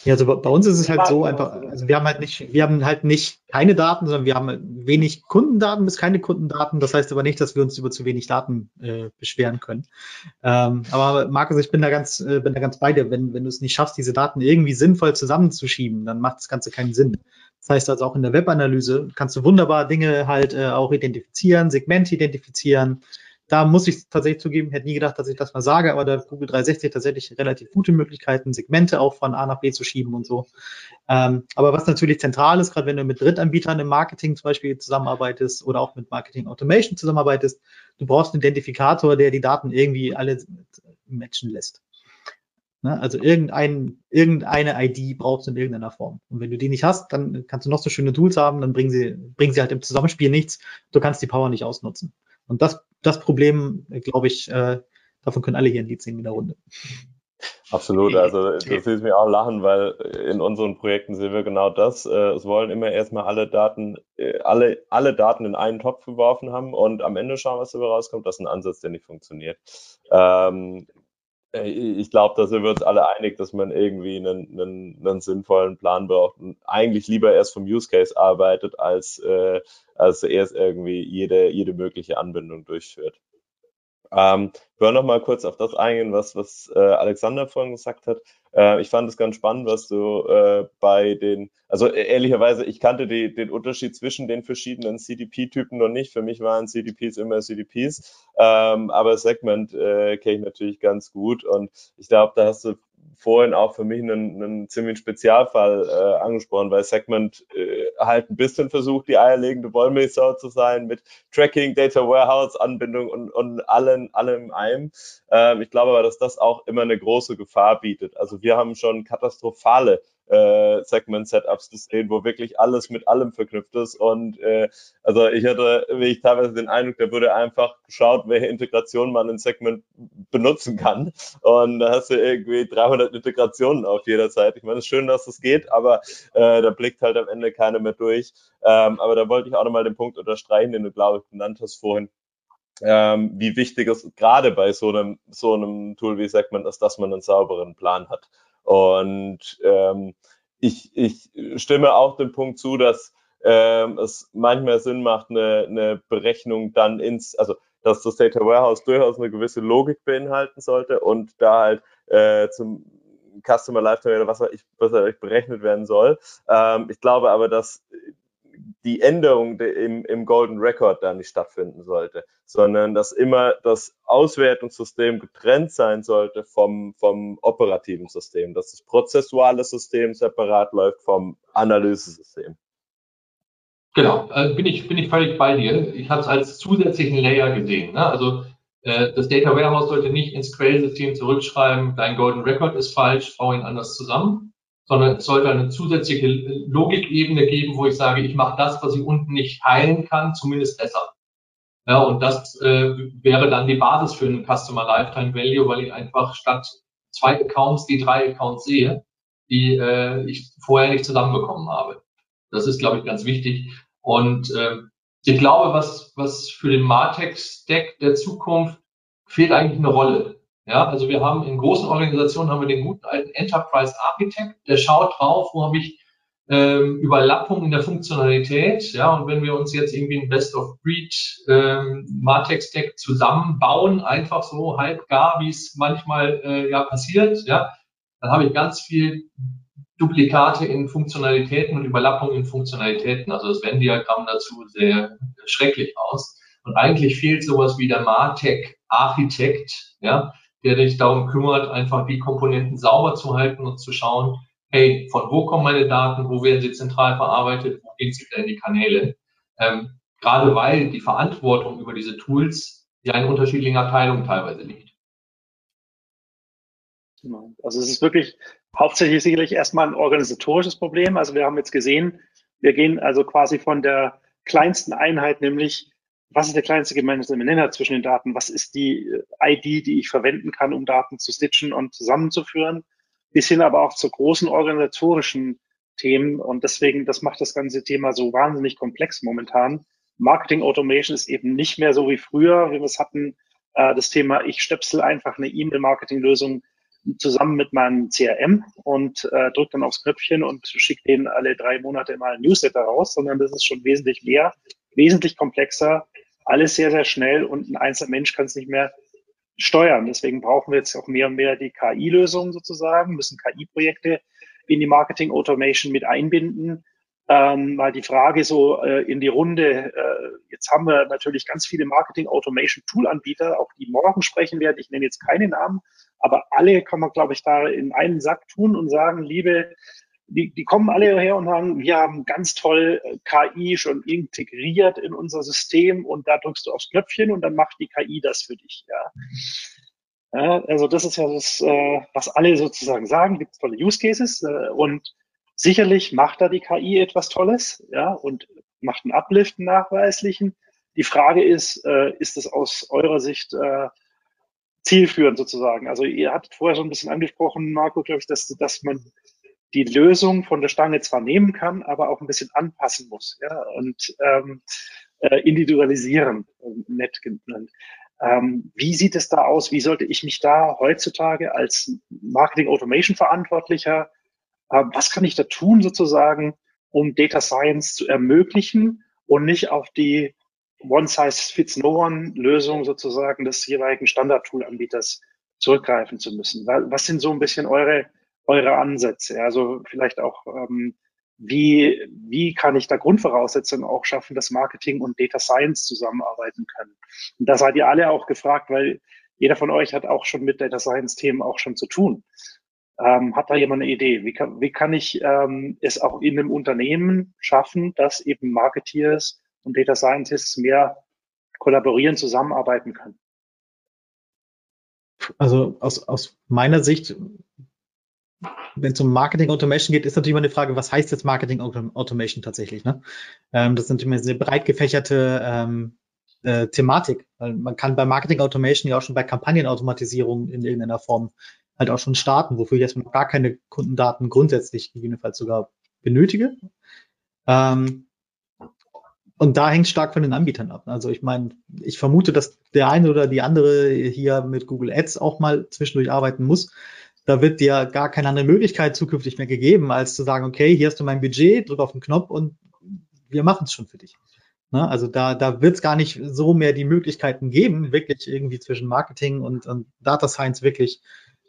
Ja, also bei uns ist es halt so einfach, also wir haben halt nicht, wir haben halt nicht keine Daten, sondern wir haben wenig Kundendaten bis keine Kundendaten. Das heißt aber nicht, dass wir uns über zu wenig Daten äh, beschweren können. Ähm, aber Markus, ich bin da ganz, äh, bin da ganz bei dir. Wenn, wenn du es nicht schaffst, diese Daten irgendwie sinnvoll zusammenzuschieben, dann macht das Ganze keinen Sinn. Das heißt also auch in der Webanalyse kannst du wunderbar Dinge halt äh, auch identifizieren, Segmente identifizieren. Da muss ich tatsächlich zugeben, hätte nie gedacht, dass ich das mal sage, aber da Google 360 tatsächlich relativ gute Möglichkeiten, Segmente auch von A nach B zu schieben und so. Ähm, aber was natürlich zentral ist, gerade wenn du mit Drittanbietern im Marketing zum Beispiel zusammenarbeitest oder auch mit Marketing Automation zusammenarbeitest, du brauchst einen Identifikator, der die Daten irgendwie alle matchen lässt. Ne? Also irgendein, irgendeine ID brauchst du in irgendeiner Form. Und wenn du die nicht hast, dann kannst du noch so schöne Tools haben, dann bringen sie, bringen sie halt im Zusammenspiel nichts. Du kannst die Power nicht ausnutzen. Und das, das Problem, glaube ich, äh, davon können alle hier ein Lied singen in der Runde. Absolut, also das hilft mir auch lachen, weil in unseren Projekten sehen wir genau das. Äh, es wollen immer erstmal alle Daten, äh, alle, alle Daten in einen Topf geworfen haben und am Ende schauen, was dabei rauskommt. Das ist ein Ansatz, der nicht funktioniert. Ähm, äh, ich glaube, da sind wir uns alle einig, dass man irgendwie einen, einen, einen sinnvollen Plan braucht und eigentlich lieber erst vom Use Case arbeitet, als, äh, als erst irgendwie jede, jede mögliche Anbindung durchführt. Ähm, ich will noch mal kurz auf das eingehen, was, was äh, Alexander vorhin gesagt hat. Äh, ich fand es ganz spannend, was du äh, bei den, also äh, ehrlicherweise, ich kannte die, den Unterschied zwischen den verschiedenen CDP-Typen noch nicht. Für mich waren CDPs immer CDPs, ähm, aber Segment äh, kenne ich natürlich ganz gut und ich glaube, da hast du vorhin auch für mich einen, einen ziemlichen Spezialfall äh, angesprochen, weil Segment äh, halt ein bisschen versucht, die eierlegende Wollmilchsau zu sein mit Tracking, Data Warehouse, Anbindung und, und allen, allem in einem. Ähm, ich glaube aber, dass das auch immer eine große Gefahr bietet. Also wir haben schon katastrophale äh, Segment-Setups zu sehen, wo wirklich alles mit allem verknüpft ist. Und äh, also ich hatte wirklich teilweise den Eindruck, da wurde einfach geschaut, welche Integration man in Segment benutzen kann. Und da hast du irgendwie 300 Integrationen auf jeder Seite. Ich meine, es ist schön, dass das geht, aber äh, da blickt halt am Ende keiner mehr durch. Ähm, aber da wollte ich auch nochmal den Punkt unterstreichen, den du, glaube ich, genannt hast vorhin ähm, wie wichtig es gerade bei so einem, so einem Tool wie Segment ist, dass man einen sauberen Plan hat. Und ähm, ich, ich stimme auch dem Punkt zu, dass ähm, es manchmal Sinn macht, eine, eine Berechnung dann ins, also dass das Data Warehouse durchaus eine gewisse Logik beinhalten sollte und da halt äh, zum Customer Lifetime oder was, ich, was berechnet werden soll. Ähm, ich glaube aber, dass die Änderung im, im Golden Record da nicht stattfinden sollte, sondern dass immer das Auswertungssystem getrennt sein sollte vom, vom operativen System, dass das prozessuale System separat läuft vom Analysesystem. Genau, äh, bin, ich, bin ich völlig bei dir. Ich habe es als zusätzlichen Layer gesehen. Ne? Also äh, das Data Warehouse sollte nicht ins Quellsystem zurückschreiben, dein Golden Record ist falsch, bau ihn anders zusammen, sondern es sollte eine zusätzliche Logikebene geben, wo ich sage, ich mache das, was ich unten nicht heilen kann, zumindest besser. Ja, und das äh, wäre dann die Basis für einen Customer Lifetime Value, weil ich einfach statt zwei Accounts die drei Accounts sehe, die äh, ich vorher nicht zusammenbekommen habe. Das ist, glaube ich, ganz wichtig. Und äh, ich glaube, was, was für den Martech-Stack der Zukunft fehlt eigentlich eine Rolle. Ja, also wir haben in großen Organisationen haben wir den guten alten Enterprise Architect, der schaut drauf, wo habe ich ähm, Überlappungen in der Funktionalität. Ja, und wenn wir uns jetzt irgendwie ein Best of Breed ähm, Martech Stack zusammenbauen, einfach so halb gar, wie es manchmal äh, ja passiert, ja, dann habe ich ganz viel Duplikate in Funktionalitäten und Überlappungen in Funktionalitäten. Also das Venn-Diagramm dazu sehr schrecklich aus. Und eigentlich fehlt sowas wie der Martech Architekt, ja, der sich darum kümmert, einfach die Komponenten sauber zu halten und zu schauen, hey, von wo kommen meine Daten, wo werden sie zentral verarbeitet, wo gehen sie wieder in die Kanäle. Ähm, gerade weil die Verantwortung über diese Tools ja in unterschiedlichen Abteilungen teilweise liegt. Genau. Also es ist wirklich hauptsächlich sicherlich erstmal ein organisatorisches Problem. Also wir haben jetzt gesehen, wir gehen also quasi von der kleinsten Einheit, nämlich was ist der kleinste gemeinsame Nenner zwischen den Daten? Was ist die äh, ID, die ich verwenden kann, um Daten zu stitchen und zusammenzuführen? Bis hin aber auch zu großen organisatorischen Themen. Und deswegen, das macht das ganze Thema so wahnsinnig komplex momentan. Marketing Automation ist eben nicht mehr so wie früher, wie wir es hatten. Äh, das Thema, ich stöpsel einfach eine E-Mail-Marketing-Lösung zusammen mit meinem CRM und äh, drücke dann aufs Knöpfchen und schicke denen alle drei Monate mal ein Newsletter raus, sondern das ist schon wesentlich mehr, wesentlich komplexer, alles sehr, sehr schnell und ein einzelner Mensch kann es nicht mehr steuern. Deswegen brauchen wir jetzt auch mehr und mehr die KI-Lösungen sozusagen, müssen KI-Projekte in die Marketing Automation mit einbinden. Ähm, mal die Frage so äh, in die Runde. Äh, jetzt haben wir natürlich ganz viele Marketing Automation Tool Anbieter, auch die morgen sprechen werden. Ich nenne jetzt keine Namen, aber alle kann man, glaube ich, da in einen Sack tun und sagen, liebe die, die kommen alle her und sagen, wir haben ganz toll äh, KI schon integriert in unser System und da drückst du aufs Knöpfchen und dann macht die KI das für dich. Ja. ja also das ist ja das, äh, was alle sozusagen sagen, gibt tolle Use Cases äh, und sicherlich macht da die KI etwas Tolles, ja, und macht einen Uplift, einen nachweislichen. Die Frage ist, ist es aus eurer Sicht zielführend sozusagen? Also ihr hattet vorher schon ein bisschen angesprochen, Marco, glaube ich, dass, dass man die Lösung von der Stange zwar nehmen kann, aber auch ein bisschen anpassen muss ja, und ähm, äh, individualisieren, nett genannt. Ähm, wie sieht es da aus? Wie sollte ich mich da heutzutage als Marketing Automation Verantwortlicher, äh, was kann ich da tun sozusagen, um Data Science zu ermöglichen und nicht auf die One-Size-Fits-No-One-Lösung sozusagen des jeweiligen Standard-Tool-Anbieters zurückgreifen zu müssen? Was sind so ein bisschen eure eure Ansätze? Also vielleicht auch, ähm, wie, wie kann ich da Grundvoraussetzungen auch schaffen, dass Marketing und Data Science zusammenarbeiten können? Und da seid ihr alle auch gefragt, weil jeder von euch hat auch schon mit Data Science Themen auch schon zu tun. Ähm, hat da jemand eine Idee? Wie kann, wie kann ich ähm, es auch in einem Unternehmen schaffen, dass eben Marketeers und Data Scientists mehr kollaborieren, zusammenarbeiten können? Also aus, aus meiner Sicht wenn es um Marketing Automation geht, ist natürlich immer eine Frage, was heißt jetzt Marketing Automation tatsächlich? Ne? Ähm, das ist natürlich eine sehr breit gefächerte ähm, äh, Thematik. Weil man kann bei Marketing Automation ja auch schon bei Kampagnenautomatisierung in irgendeiner Form halt auch schon starten, wofür ich erstmal gar keine Kundendaten grundsätzlich gegebenenfalls sogar benötige. Ähm, und da hängt stark von den Anbietern ab. Also ich meine, ich vermute, dass der eine oder die andere hier mit Google Ads auch mal zwischendurch arbeiten muss. Da wird dir gar keine andere Möglichkeit zukünftig mehr gegeben, als zu sagen, okay, hier hast du mein Budget, drück auf den Knopf und wir machen es schon für dich. Ne? Also da, da wird es gar nicht so mehr die Möglichkeiten geben, wirklich irgendwie zwischen Marketing und, und Data Science wirklich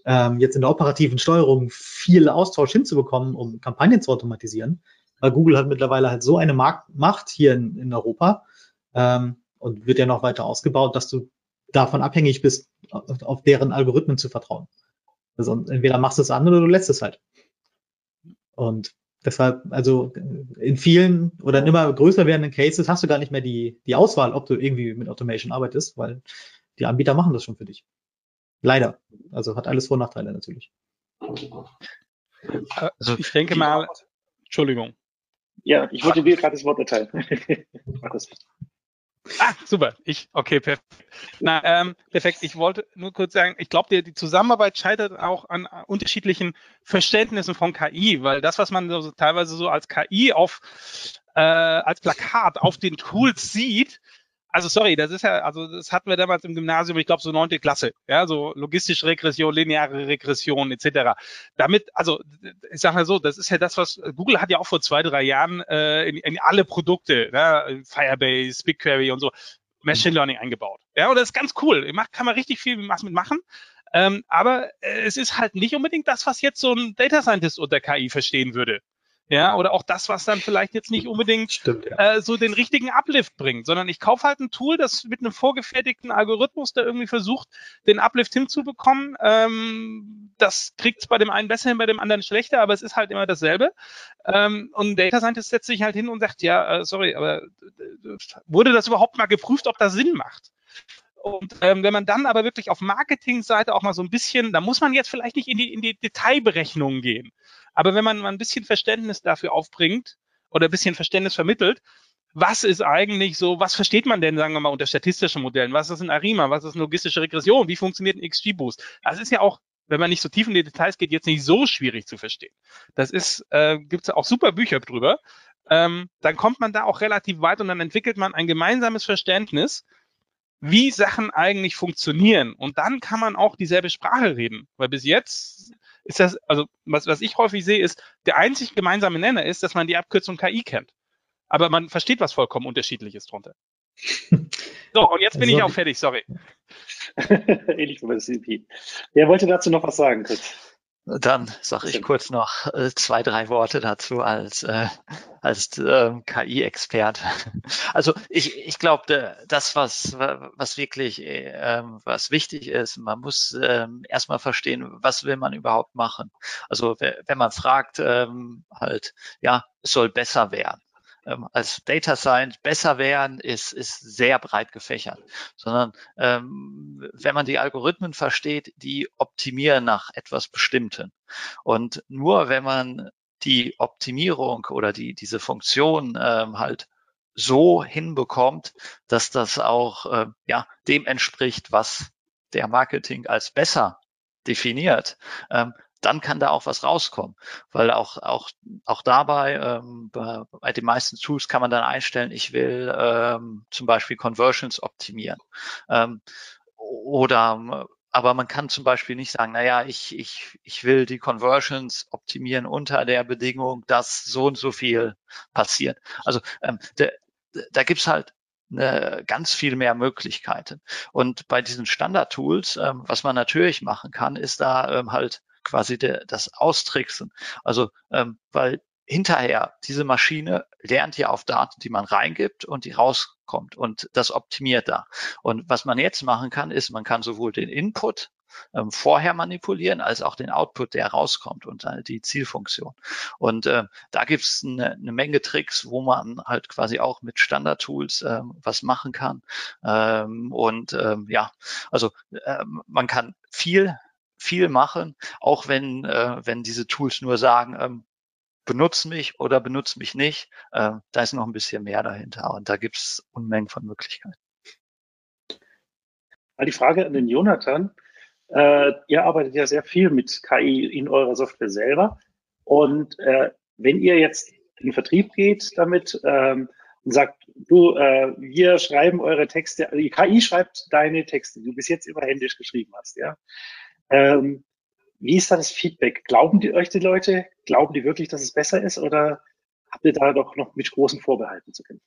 ähm, jetzt in der operativen Steuerung viel Austausch hinzubekommen, um Kampagnen zu automatisieren. Weil Google hat mittlerweile halt so eine Markt Macht hier in, in Europa ähm, und wird ja noch weiter ausgebaut, dass du davon abhängig bist, auf, auf deren Algorithmen zu vertrauen. Also entweder machst du es an oder du lässt es halt. Und Deshalb, also in vielen oder in immer größer werdenden Cases hast du gar nicht mehr die, die Auswahl, ob du irgendwie mit Automation arbeitest, weil die Anbieter machen das schon für dich. Leider. Also hat alles Vor- und Nachteile natürlich. Also ich denke mal, Entschuldigung. Ja, ich wollte dir gerade das Wort erteilen. Ah, super. Ich, okay, perfekt. Na, ähm, perfekt. Ich wollte nur kurz sagen, ich glaube, die, die Zusammenarbeit scheitert auch an unterschiedlichen Verständnissen von KI, weil das, was man so, teilweise so als KI auf äh, als Plakat auf den Tools sieht, also sorry, das ist ja, also das hatten wir damals im Gymnasium, ich glaube so neunte Klasse, ja, so logistische Regression, lineare Regression etc. Damit, also ich sage mal so, das ist ja das, was Google hat ja auch vor zwei, drei Jahren äh, in, in alle Produkte, ja, Firebase, BigQuery und so, Machine Learning eingebaut. Ja, und das ist ganz cool. Kann man richtig viel was mitmachen. Ähm, aber äh, es ist halt nicht unbedingt das, was jetzt so ein Data Scientist unter KI verstehen würde ja, oder auch das, was dann vielleicht jetzt nicht unbedingt Stimmt, ja. äh, so den richtigen Uplift bringt, sondern ich kaufe halt ein Tool, das mit einem vorgefertigten Algorithmus, der irgendwie versucht, den Uplift hinzubekommen. Ähm, das kriegt es bei dem einen besser hin, bei dem anderen schlechter, aber es ist halt immer dasselbe. Ähm, und Data Scientist setzt sich halt hin und sagt, ja, äh, sorry, aber äh, wurde das überhaupt mal geprüft, ob das Sinn macht? Und ähm, wenn man dann aber wirklich auf Marketingseite auch mal so ein bisschen, da muss man jetzt vielleicht nicht in die, in die Detailberechnungen gehen. Aber wenn man mal ein bisschen Verständnis dafür aufbringt oder ein bisschen Verständnis vermittelt, was ist eigentlich so, was versteht man denn, sagen wir mal, unter statistischen Modellen? Was ist ein ARIMA? Was ist eine logistische Regression? Wie funktioniert ein XG-Boost? Das ist ja auch, wenn man nicht so tief in die Details geht, jetzt nicht so schwierig zu verstehen. Das ist, äh, gibt es auch super Bücher drüber. Ähm, dann kommt man da auch relativ weit und dann entwickelt man ein gemeinsames Verständnis, wie Sachen eigentlich funktionieren. Und dann kann man auch dieselbe Sprache reden. Weil bis jetzt ist das, also was, was ich häufig sehe, ist, der einzig gemeinsame Nenner ist, dass man die Abkürzung KI kennt. Aber man versteht was vollkommen unterschiedliches drunter. So, und jetzt bin also, ich auch fertig, sorry. Ähnlich wie bei CP. Wer wollte dazu noch was sagen, Chris? Dann sage ich kurz noch äh, zwei, drei Worte dazu als, äh, als äh, KI-Expert. Also ich, ich glaube, das, was, was wirklich äh, was wichtig ist, man muss äh, erstmal verstehen, was will man überhaupt machen. Also wenn man fragt, ähm, halt, ja, es soll besser werden ähm, als Data Science besser werden, ist, ist sehr breit gefächert, sondern ähm, wenn man die Algorithmen versteht, die optimieren nach etwas Bestimmten. Und nur wenn man die Optimierung oder die, diese Funktion ähm, halt so hinbekommt, dass das auch äh, ja, dem entspricht, was der Marketing als besser definiert, ähm, dann kann da auch was rauskommen. Weil auch, auch, auch dabei, ähm, bei, bei den meisten Tools kann man dann einstellen, ich will ähm, zum Beispiel Conversions optimieren. Ähm, oder aber man kann zum Beispiel nicht sagen, naja, ich, ich, ich will die Conversions optimieren unter der Bedingung, dass so und so viel passiert. Also ähm, de, da gibt's halt eine, ganz viel mehr Möglichkeiten. Und bei diesen Standard-Tools, ähm, was man natürlich machen kann, ist da ähm, halt quasi der, das Austricksen. Also, ähm, weil hinterher diese Maschine lernt ja auf Daten, die man reingibt und die rauskommt und das optimiert da. Und was man jetzt machen kann, ist, man kann sowohl den Input ähm, vorher manipulieren, als auch den Output, der rauskommt und äh, die Zielfunktion. Und äh, da gibt es eine, eine, Menge Tricks, wo man halt quasi auch mit Standard-Tools ähm, was machen kann. Ähm, und ähm, ja, also ähm, man kann viel viel machen, auch wenn, äh, wenn diese Tools nur sagen, ähm, benutze mich oder benutze mich nicht. Äh, da ist noch ein bisschen mehr dahinter und da gibt es Unmengen von Möglichkeiten. Die Frage an den Jonathan. Äh, ihr arbeitet ja sehr viel mit KI in eurer Software selber. Und äh, wenn ihr jetzt in den Vertrieb geht damit ähm, und sagt, du, äh, wir schreiben eure Texte, also die KI schreibt deine Texte, die du bis jetzt immer händisch geschrieben hast, ja. Ähm, wie ist da das Feedback? Glauben die euch die Leute? Glauben die wirklich, dass es besser ist oder habt ihr da doch noch mit großen Vorbehalten zu kämpfen?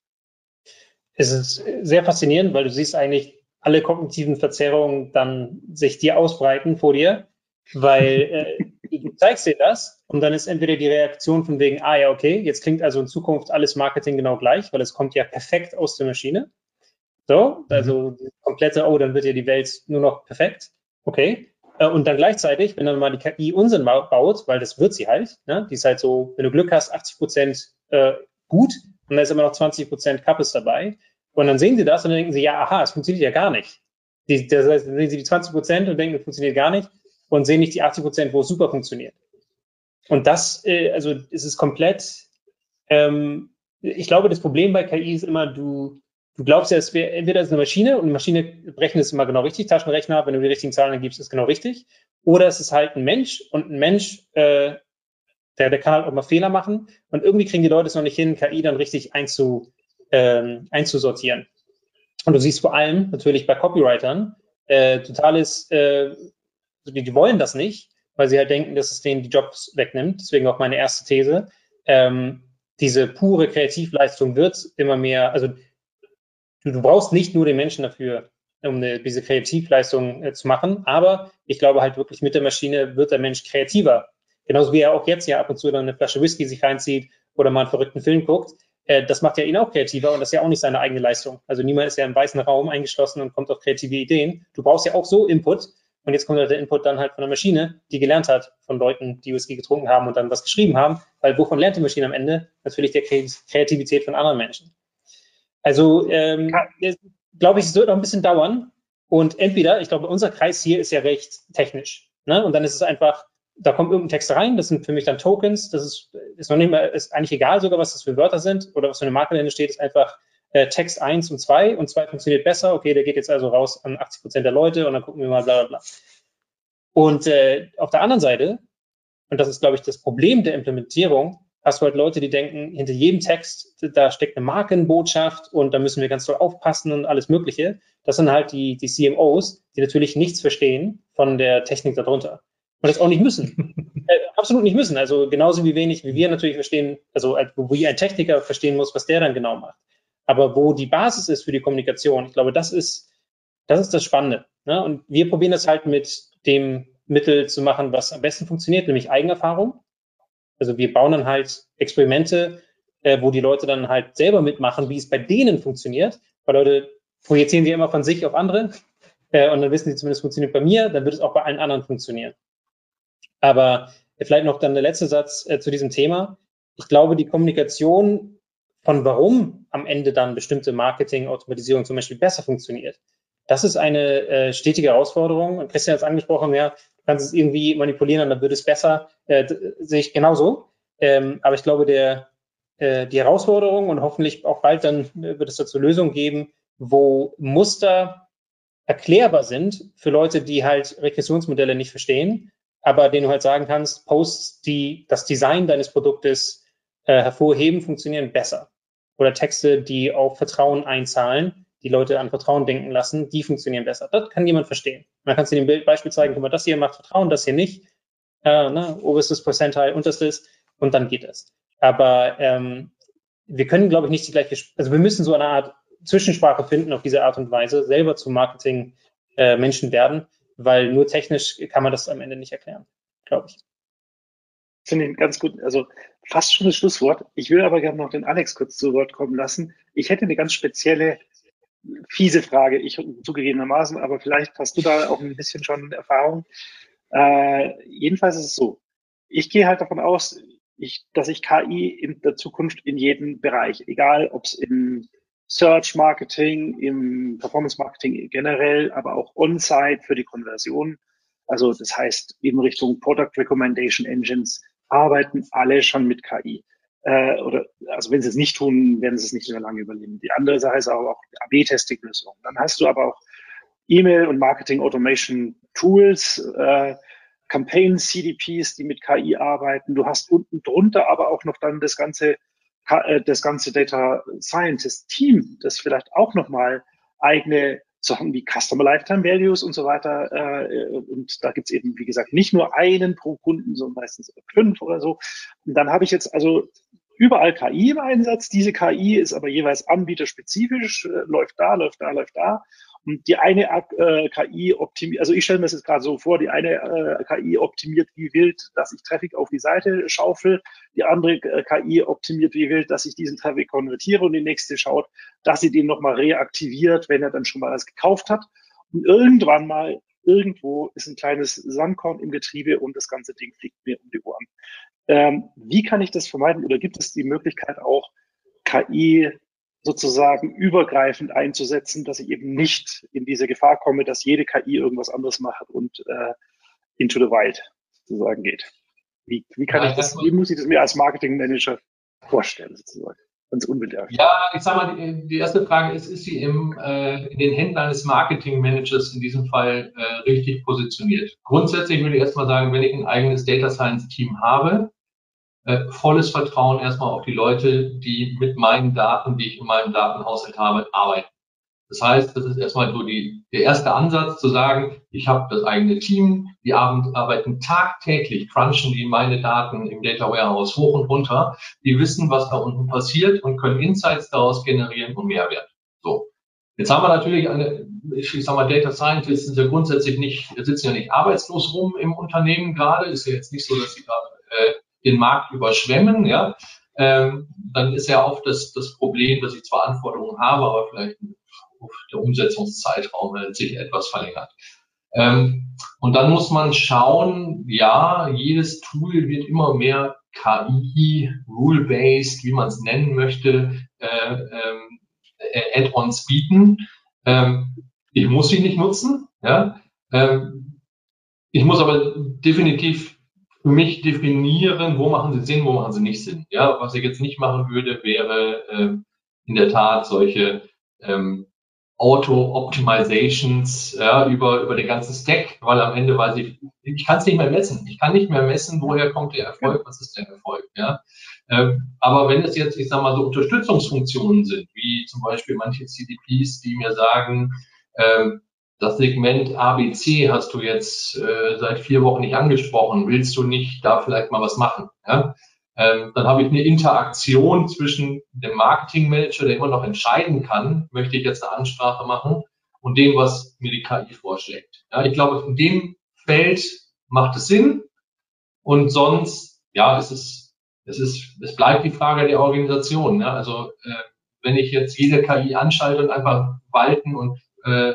Es ist sehr faszinierend, weil du siehst eigentlich alle kognitiven Verzerrungen dann sich dir ausbreiten vor dir, weil äh, du zeigst dir das und dann ist entweder die Reaktion von wegen, ah ja, okay, jetzt klingt also in Zukunft alles Marketing genau gleich, weil es kommt ja perfekt aus der Maschine. So, also mhm. komplette, oh, dann wird ja die Welt nur noch perfekt. Okay. Äh, und dann gleichzeitig, wenn dann mal die KI Unsinn baut, weil das wird sie halt, ne? die ist halt so, wenn du Glück hast, 80 Prozent äh, gut und da ist immer noch 20 Prozent Kappes dabei. Und dann sehen sie das und dann denken sie, ja, aha, es funktioniert ja gar nicht. Die, das heißt, dann sehen sie die 20 Prozent und denken, es funktioniert gar nicht und sehen nicht die 80 Prozent, wo es super funktioniert. Und das, äh, also es ist komplett, ähm, ich glaube, das Problem bei KI ist immer, du, du glaubst ja, es wäre entweder ist eine Maschine und eine Maschine rechnet es immer genau richtig, Taschenrechner, wenn du die richtigen Zahlen gibst, ist genau richtig. Oder es ist halt ein Mensch und ein Mensch, äh, der, der kann halt auch mal Fehler machen und irgendwie kriegen die Leute es noch nicht hin, KI dann richtig einzu, ähm, einzusortieren. Und du siehst vor allem natürlich bei Copywritern äh, totales, äh, die, die wollen das nicht, weil sie halt denken, dass es denen die Jobs wegnimmt. Deswegen auch meine erste These. Ähm, diese pure Kreativleistung wird immer mehr, also du, du brauchst nicht nur den Menschen dafür, um eine, diese Kreativleistung äh, zu machen. Aber ich glaube halt wirklich mit der Maschine wird der Mensch kreativer. Genauso wie er auch jetzt ja ab und zu dann eine Flasche Whisky sich reinzieht oder mal einen verrückten Film guckt. Äh, das macht ja ihn auch kreativer und das ist ja auch nicht seine eigene Leistung. Also niemand ist ja im weißen Raum eingeschlossen und kommt auf kreative Ideen. Du brauchst ja auch so Input. Und jetzt kommt halt der Input dann halt von der Maschine, die gelernt hat von Leuten, die Whisky getrunken haben und dann was geschrieben haben. Weil wovon lernt die Maschine am Ende? Natürlich der Kreativität von anderen Menschen. Also ähm, glaube ich, es wird noch ein bisschen dauern. Und entweder, ich glaube, unser Kreis hier ist ja recht technisch. Ne? Und dann ist es einfach, da kommt irgendein Text rein, das sind für mich dann Tokens, das ist, ist noch nicht mal, ist eigentlich egal sogar, was das für Wörter sind oder was für eine Marke dahinter steht, ist einfach äh, Text 1 und 2 und 2 funktioniert besser, okay, der geht jetzt also raus an 80 Prozent der Leute und dann gucken wir mal bla bla bla. Und äh, auf der anderen Seite, und das ist, glaube ich, das Problem der Implementierung, hast du halt Leute, die denken, hinter jedem Text, da steckt eine Markenbotschaft und da müssen wir ganz doll aufpassen und alles Mögliche. Das sind halt die, die CMOs, die natürlich nichts verstehen von der Technik darunter. Und das auch nicht müssen. äh, absolut nicht müssen. Also genauso wie wenig, wie wir natürlich verstehen, also wo ein Techniker verstehen muss, was der dann genau macht. Aber wo die Basis ist für die Kommunikation, ich glaube, das ist, das ist das Spannende. Ne? Und wir probieren das halt mit dem Mittel zu machen, was am besten funktioniert, nämlich Eigenerfahrung. Also wir bauen dann halt Experimente, äh, wo die Leute dann halt selber mitmachen, wie es bei denen funktioniert. Weil Leute projizieren die immer von sich auf andere äh, und dann wissen sie zumindest funktioniert bei mir, dann wird es auch bei allen anderen funktionieren. Aber vielleicht noch dann der letzte Satz äh, zu diesem Thema. Ich glaube, die Kommunikation von warum am Ende dann bestimmte Marketing-Automatisierung zum Beispiel besser funktioniert, das ist eine äh, stetige Herausforderung. Christian hat es angesprochen, ja, kannst es irgendwie manipulieren und dann wird es besser. Äh, sehe ich genauso. Ähm, aber ich glaube, der, äh, die Herausforderung und hoffentlich auch bald dann äh, wird es dazu Lösungen geben, wo Muster erklärbar sind für Leute, die halt Regressionsmodelle nicht verstehen, aber denen du halt sagen kannst, Posts, die das Design deines Produktes äh, hervorheben, funktionieren besser. Oder Texte, die auf Vertrauen einzahlen, die Leute an Vertrauen denken lassen, die funktionieren besser. Das kann jemand verstehen. Und dann kannst du dem Beispiel zeigen, guck mal, das hier macht Vertrauen, das hier nicht. Äh, ne, oberstes Percentile, unterstes und dann geht es. Aber ähm, wir können, glaube ich, nicht die gleiche, also wir müssen so eine Art Zwischensprache finden auf diese Art und Weise, selber zu Marketing-Menschen äh, werden, weil nur technisch kann man das am Ende nicht erklären, glaube ich. Finde ich ganz gut, also fast schon das Schlusswort. Ich will aber gerne noch den Alex kurz zu Wort kommen lassen. Ich hätte eine ganz spezielle fiese Frage, ich zugegebenermaßen, aber vielleicht hast du da auch ein bisschen schon Erfahrung. Äh, jedenfalls ist es so, ich gehe halt davon aus, ich, dass ich KI in der Zukunft in jedem Bereich, egal ob es im Search Marketing, im Performance Marketing generell, aber auch On-Site für die Konversion, also das heißt in Richtung Product Recommendation Engines, arbeiten alle schon mit KI. Äh, oder also wenn sie es nicht tun, werden sie es nicht mehr lange überleben. Die andere Sache ist auch, auch AB-Testing-Lösungen. Dann hast du aber auch E-Mail und Marketing Automation Tools, äh, Campaign CDPs, die mit KI arbeiten. Du hast unten drunter aber auch noch dann das ganze äh, das ganze Data Scientist Team, das vielleicht auch nochmal eigene Sachen wie Customer Lifetime Values und so weiter. Äh, und da gibt's eben, wie gesagt, nicht nur einen pro Kunden, sondern meistens fünf oder so. Und dann habe ich jetzt also überall KI im Einsatz. Diese KI ist aber jeweils anbieterspezifisch, äh, läuft da, läuft da, läuft da. Die eine äh, KI optimiert, also ich stelle mir das jetzt gerade so vor, die eine äh, KI optimiert wie wild, dass ich Traffic auf die Seite schaufel, die andere äh, KI optimiert wie wild, dass ich diesen Traffic konvertiere und die nächste schaut, dass sie den nochmal reaktiviert, wenn er dann schon mal alles gekauft hat. Und irgendwann mal, irgendwo ist ein kleines Sandkorn im Getriebe und das ganze Ding fliegt mir um die Ohren. Ähm, wie kann ich das vermeiden oder gibt es die Möglichkeit auch, KI sozusagen übergreifend einzusetzen, dass ich eben nicht in diese Gefahr komme, dass jede KI irgendwas anderes macht und äh, into the wild sozusagen geht. Wie, wie kann ja, ich das, wie muss ich das mir als Marketingmanager vorstellen sozusagen? Ganz unbedarft. Ja, ich sag mal, die, die erste Frage ist, ist sie im, äh, in den Händen eines Marketingmanagers in diesem Fall äh, richtig positioniert? Grundsätzlich würde ich erstmal sagen, wenn ich ein eigenes Data Science Team habe, äh, volles Vertrauen erstmal auf die Leute, die mit meinen Daten, die ich in meinem Datenhaushalt habe, arbeiten. Das heißt, das ist erstmal so die, der erste Ansatz zu sagen, ich habe das eigene Team, die arbeiten tagtäglich, crunchen die meine Daten im Data Warehouse hoch und runter, die wissen, was da unten passiert und können Insights daraus generieren und Mehrwert. So. Jetzt haben wir natürlich eine, ich sag mal, Data Scientists sind ja grundsätzlich nicht, sitzen ja nicht arbeitslos rum im Unternehmen gerade. Ist ja jetzt nicht so, dass sie gerade äh, den Markt überschwemmen, ja, ähm, dann ist ja oft das, das Problem, dass ich zwar Anforderungen habe, aber vielleicht der Umsetzungszeitraum sich etwas verlängert. Ähm, und dann muss man schauen, ja, jedes Tool wird immer mehr KI, Rule-Based, wie man es nennen möchte, äh, äh, Add-ons bieten. Ähm, ich muss sie nicht nutzen, ja. Ähm, ich muss aber definitiv für mich definieren, wo machen sie Sinn, wo machen sie nicht Sinn. Ja, was ich jetzt nicht machen würde, wäre äh, in der Tat solche ähm, Auto-Optimizations ja, über, über den ganzen Stack, weil am Ende weiß ich, ich kann es nicht mehr messen. Ich kann nicht mehr messen, woher kommt der Erfolg, was ist der Erfolg. Ja? Ähm, aber wenn es jetzt, ich sage mal, so Unterstützungsfunktionen sind, wie zum Beispiel manche CDPs, die mir sagen, ähm, das Segment ABC hast du jetzt äh, seit vier Wochen nicht angesprochen. Willst du nicht da vielleicht mal was machen? Ja? Ähm, dann habe ich eine Interaktion zwischen dem Marketingmanager, der immer noch entscheiden kann, möchte ich jetzt eine Ansprache machen, und dem, was mir die KI vorschlägt. Ja, ich glaube, in dem Feld macht es Sinn. Und sonst, ja, es ist, es ist, es bleibt die Frage der Organisation. Ja? Also äh, wenn ich jetzt jede KI anschalte und einfach walten und äh,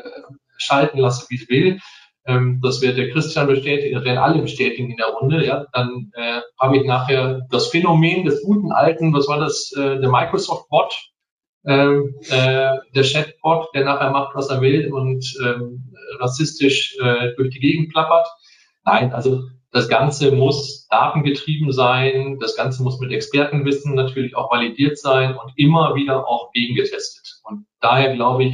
schalten lasse, wie es will. Ähm, das wird der Christian bestätigen, werden alle bestätigen in der Runde. Ja, dann äh, habe ich nachher das Phänomen des guten alten, was war das, äh, der Microsoft-Bot, ähm, äh, der Chatbot, der nachher macht, was er will und ähm, rassistisch äh, durch die Gegend plappert. Nein, also das Ganze muss datengetrieben sein, das Ganze muss mit Expertenwissen natürlich auch validiert sein und immer wieder auch gegengetestet. Und daher glaube ich,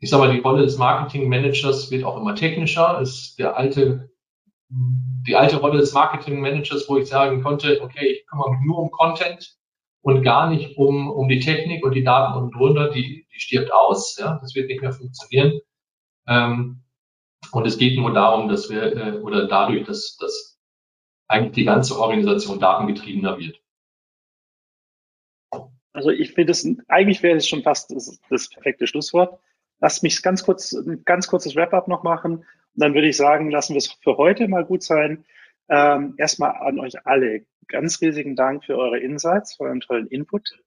ich sage mal, die Rolle des Marketingmanagers wird auch immer technischer. Ist der alte, die alte Rolle des Marketingmanagers, wo ich sagen konnte, okay, ich kümmere mich nur um Content und gar nicht um, um die Technik und die Daten und drunter, die, die stirbt aus. Ja, das wird nicht mehr funktionieren. Ähm, und es geht nur darum, dass wir, äh, oder dadurch, dass, dass eigentlich die ganze Organisation datengetriebener wird. Also ich finde es, eigentlich wäre es schon fast das, das perfekte Schlusswort. Lass mich ganz kurz, ein ganz kurzes Wrap-up noch machen. Und dann würde ich sagen, lassen wir es für heute mal gut sein. Ähm, erstmal an euch alle ganz riesigen Dank für eure Insights, für euren tollen Input.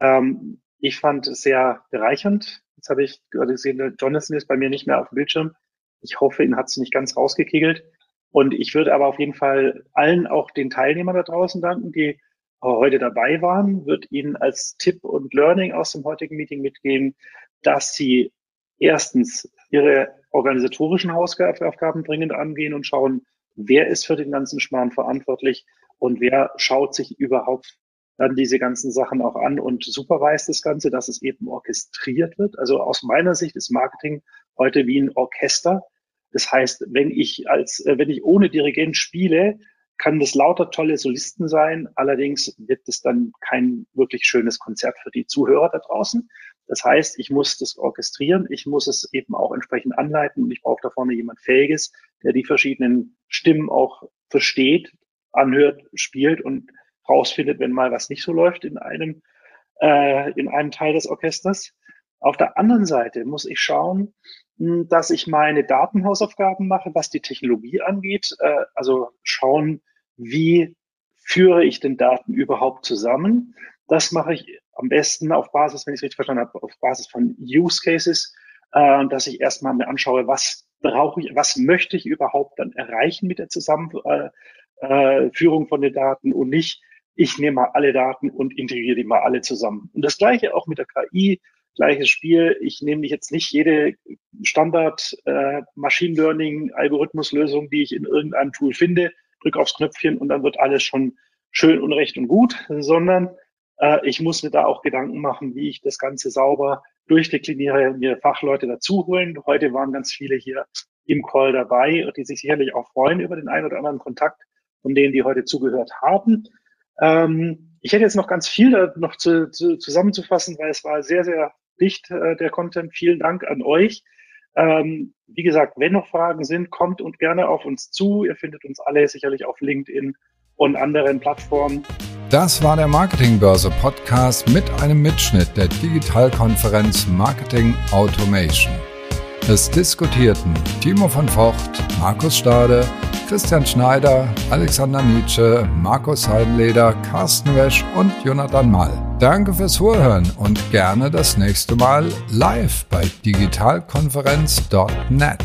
Ähm, ich fand es sehr bereichernd. Jetzt habe ich gerade gesehen, Jonathan ist bei mir nicht mehr auf dem Bildschirm. Ich hoffe, ihn hat es nicht ganz rausgekegelt. Und ich würde aber auf jeden Fall allen, auch den Teilnehmern da draußen danken, die heute dabei waren, würde Ihnen als Tipp und Learning aus dem heutigen Meeting mitgeben, dass Sie erstens ihre organisatorischen Hausaufgaben dringend angehen und schauen, wer ist für den ganzen Schmarrn verantwortlich und wer schaut sich überhaupt dann diese ganzen Sachen auch an und superweist das Ganze, dass es eben orchestriert wird. Also aus meiner Sicht ist Marketing heute wie ein Orchester. Das heißt, wenn ich als, äh, wenn ich ohne Dirigent spiele, kann das lauter tolle Solisten sein. Allerdings wird es dann kein wirklich schönes Konzert für die Zuhörer da draußen. Das heißt, ich muss das orchestrieren, ich muss es eben auch entsprechend anleiten und ich brauche da vorne jemand Fähiges, der die verschiedenen Stimmen auch versteht, anhört, spielt und rausfindet, wenn mal was nicht so läuft in einem, äh, in einem Teil des Orchesters. Auf der anderen Seite muss ich schauen, hm, dass ich meine Datenhausaufgaben mache, was die Technologie angeht. Äh, also schauen, wie führe ich den Daten überhaupt zusammen. Das mache ich am besten auf Basis, wenn ich es richtig verstanden habe, auf Basis von Use Cases, äh, dass ich erstmal mir anschaue, was brauche ich, was möchte ich überhaupt dann erreichen mit der Zusammenführung äh, von den Daten und nicht, ich nehme mal alle Daten und integriere die mal alle zusammen. Und das gleiche auch mit der KI, gleiches Spiel. Ich nehme jetzt nicht jede Standard äh, Machine Learning Algorithmuslösung, die ich in irgendeinem Tool finde, drücke aufs Knöpfchen und dann wird alles schon schön und recht und gut, sondern äh, ich muss mir da auch Gedanken machen, wie ich das Ganze sauber durchdekliniere, mir Fachleute dazu holen. Heute waren ganz viele hier im Call dabei, die sich sicherlich auch freuen über den einen oder anderen Kontakt von denen, die heute zugehört haben. Ähm, ich hätte jetzt noch ganz viel da noch zu, zu, zusammenzufassen, weil es war sehr, sehr dicht, äh, der Content. Vielen Dank an euch. Ähm, wie gesagt, wenn noch Fragen sind, kommt und gerne auf uns zu. Ihr findet uns alle sicherlich auf LinkedIn und anderen Plattformen. Das war der Marketingbörse Podcast mit einem Mitschnitt der Digitalkonferenz Marketing Automation. Es diskutierten Timo von Vocht, Markus Stade, Christian Schneider, Alexander Nietzsche, Markus Heidenleder, Carsten Wesch und Jonathan Mall. Danke fürs Zuhören und gerne das nächste Mal live bei digitalkonferenz.net.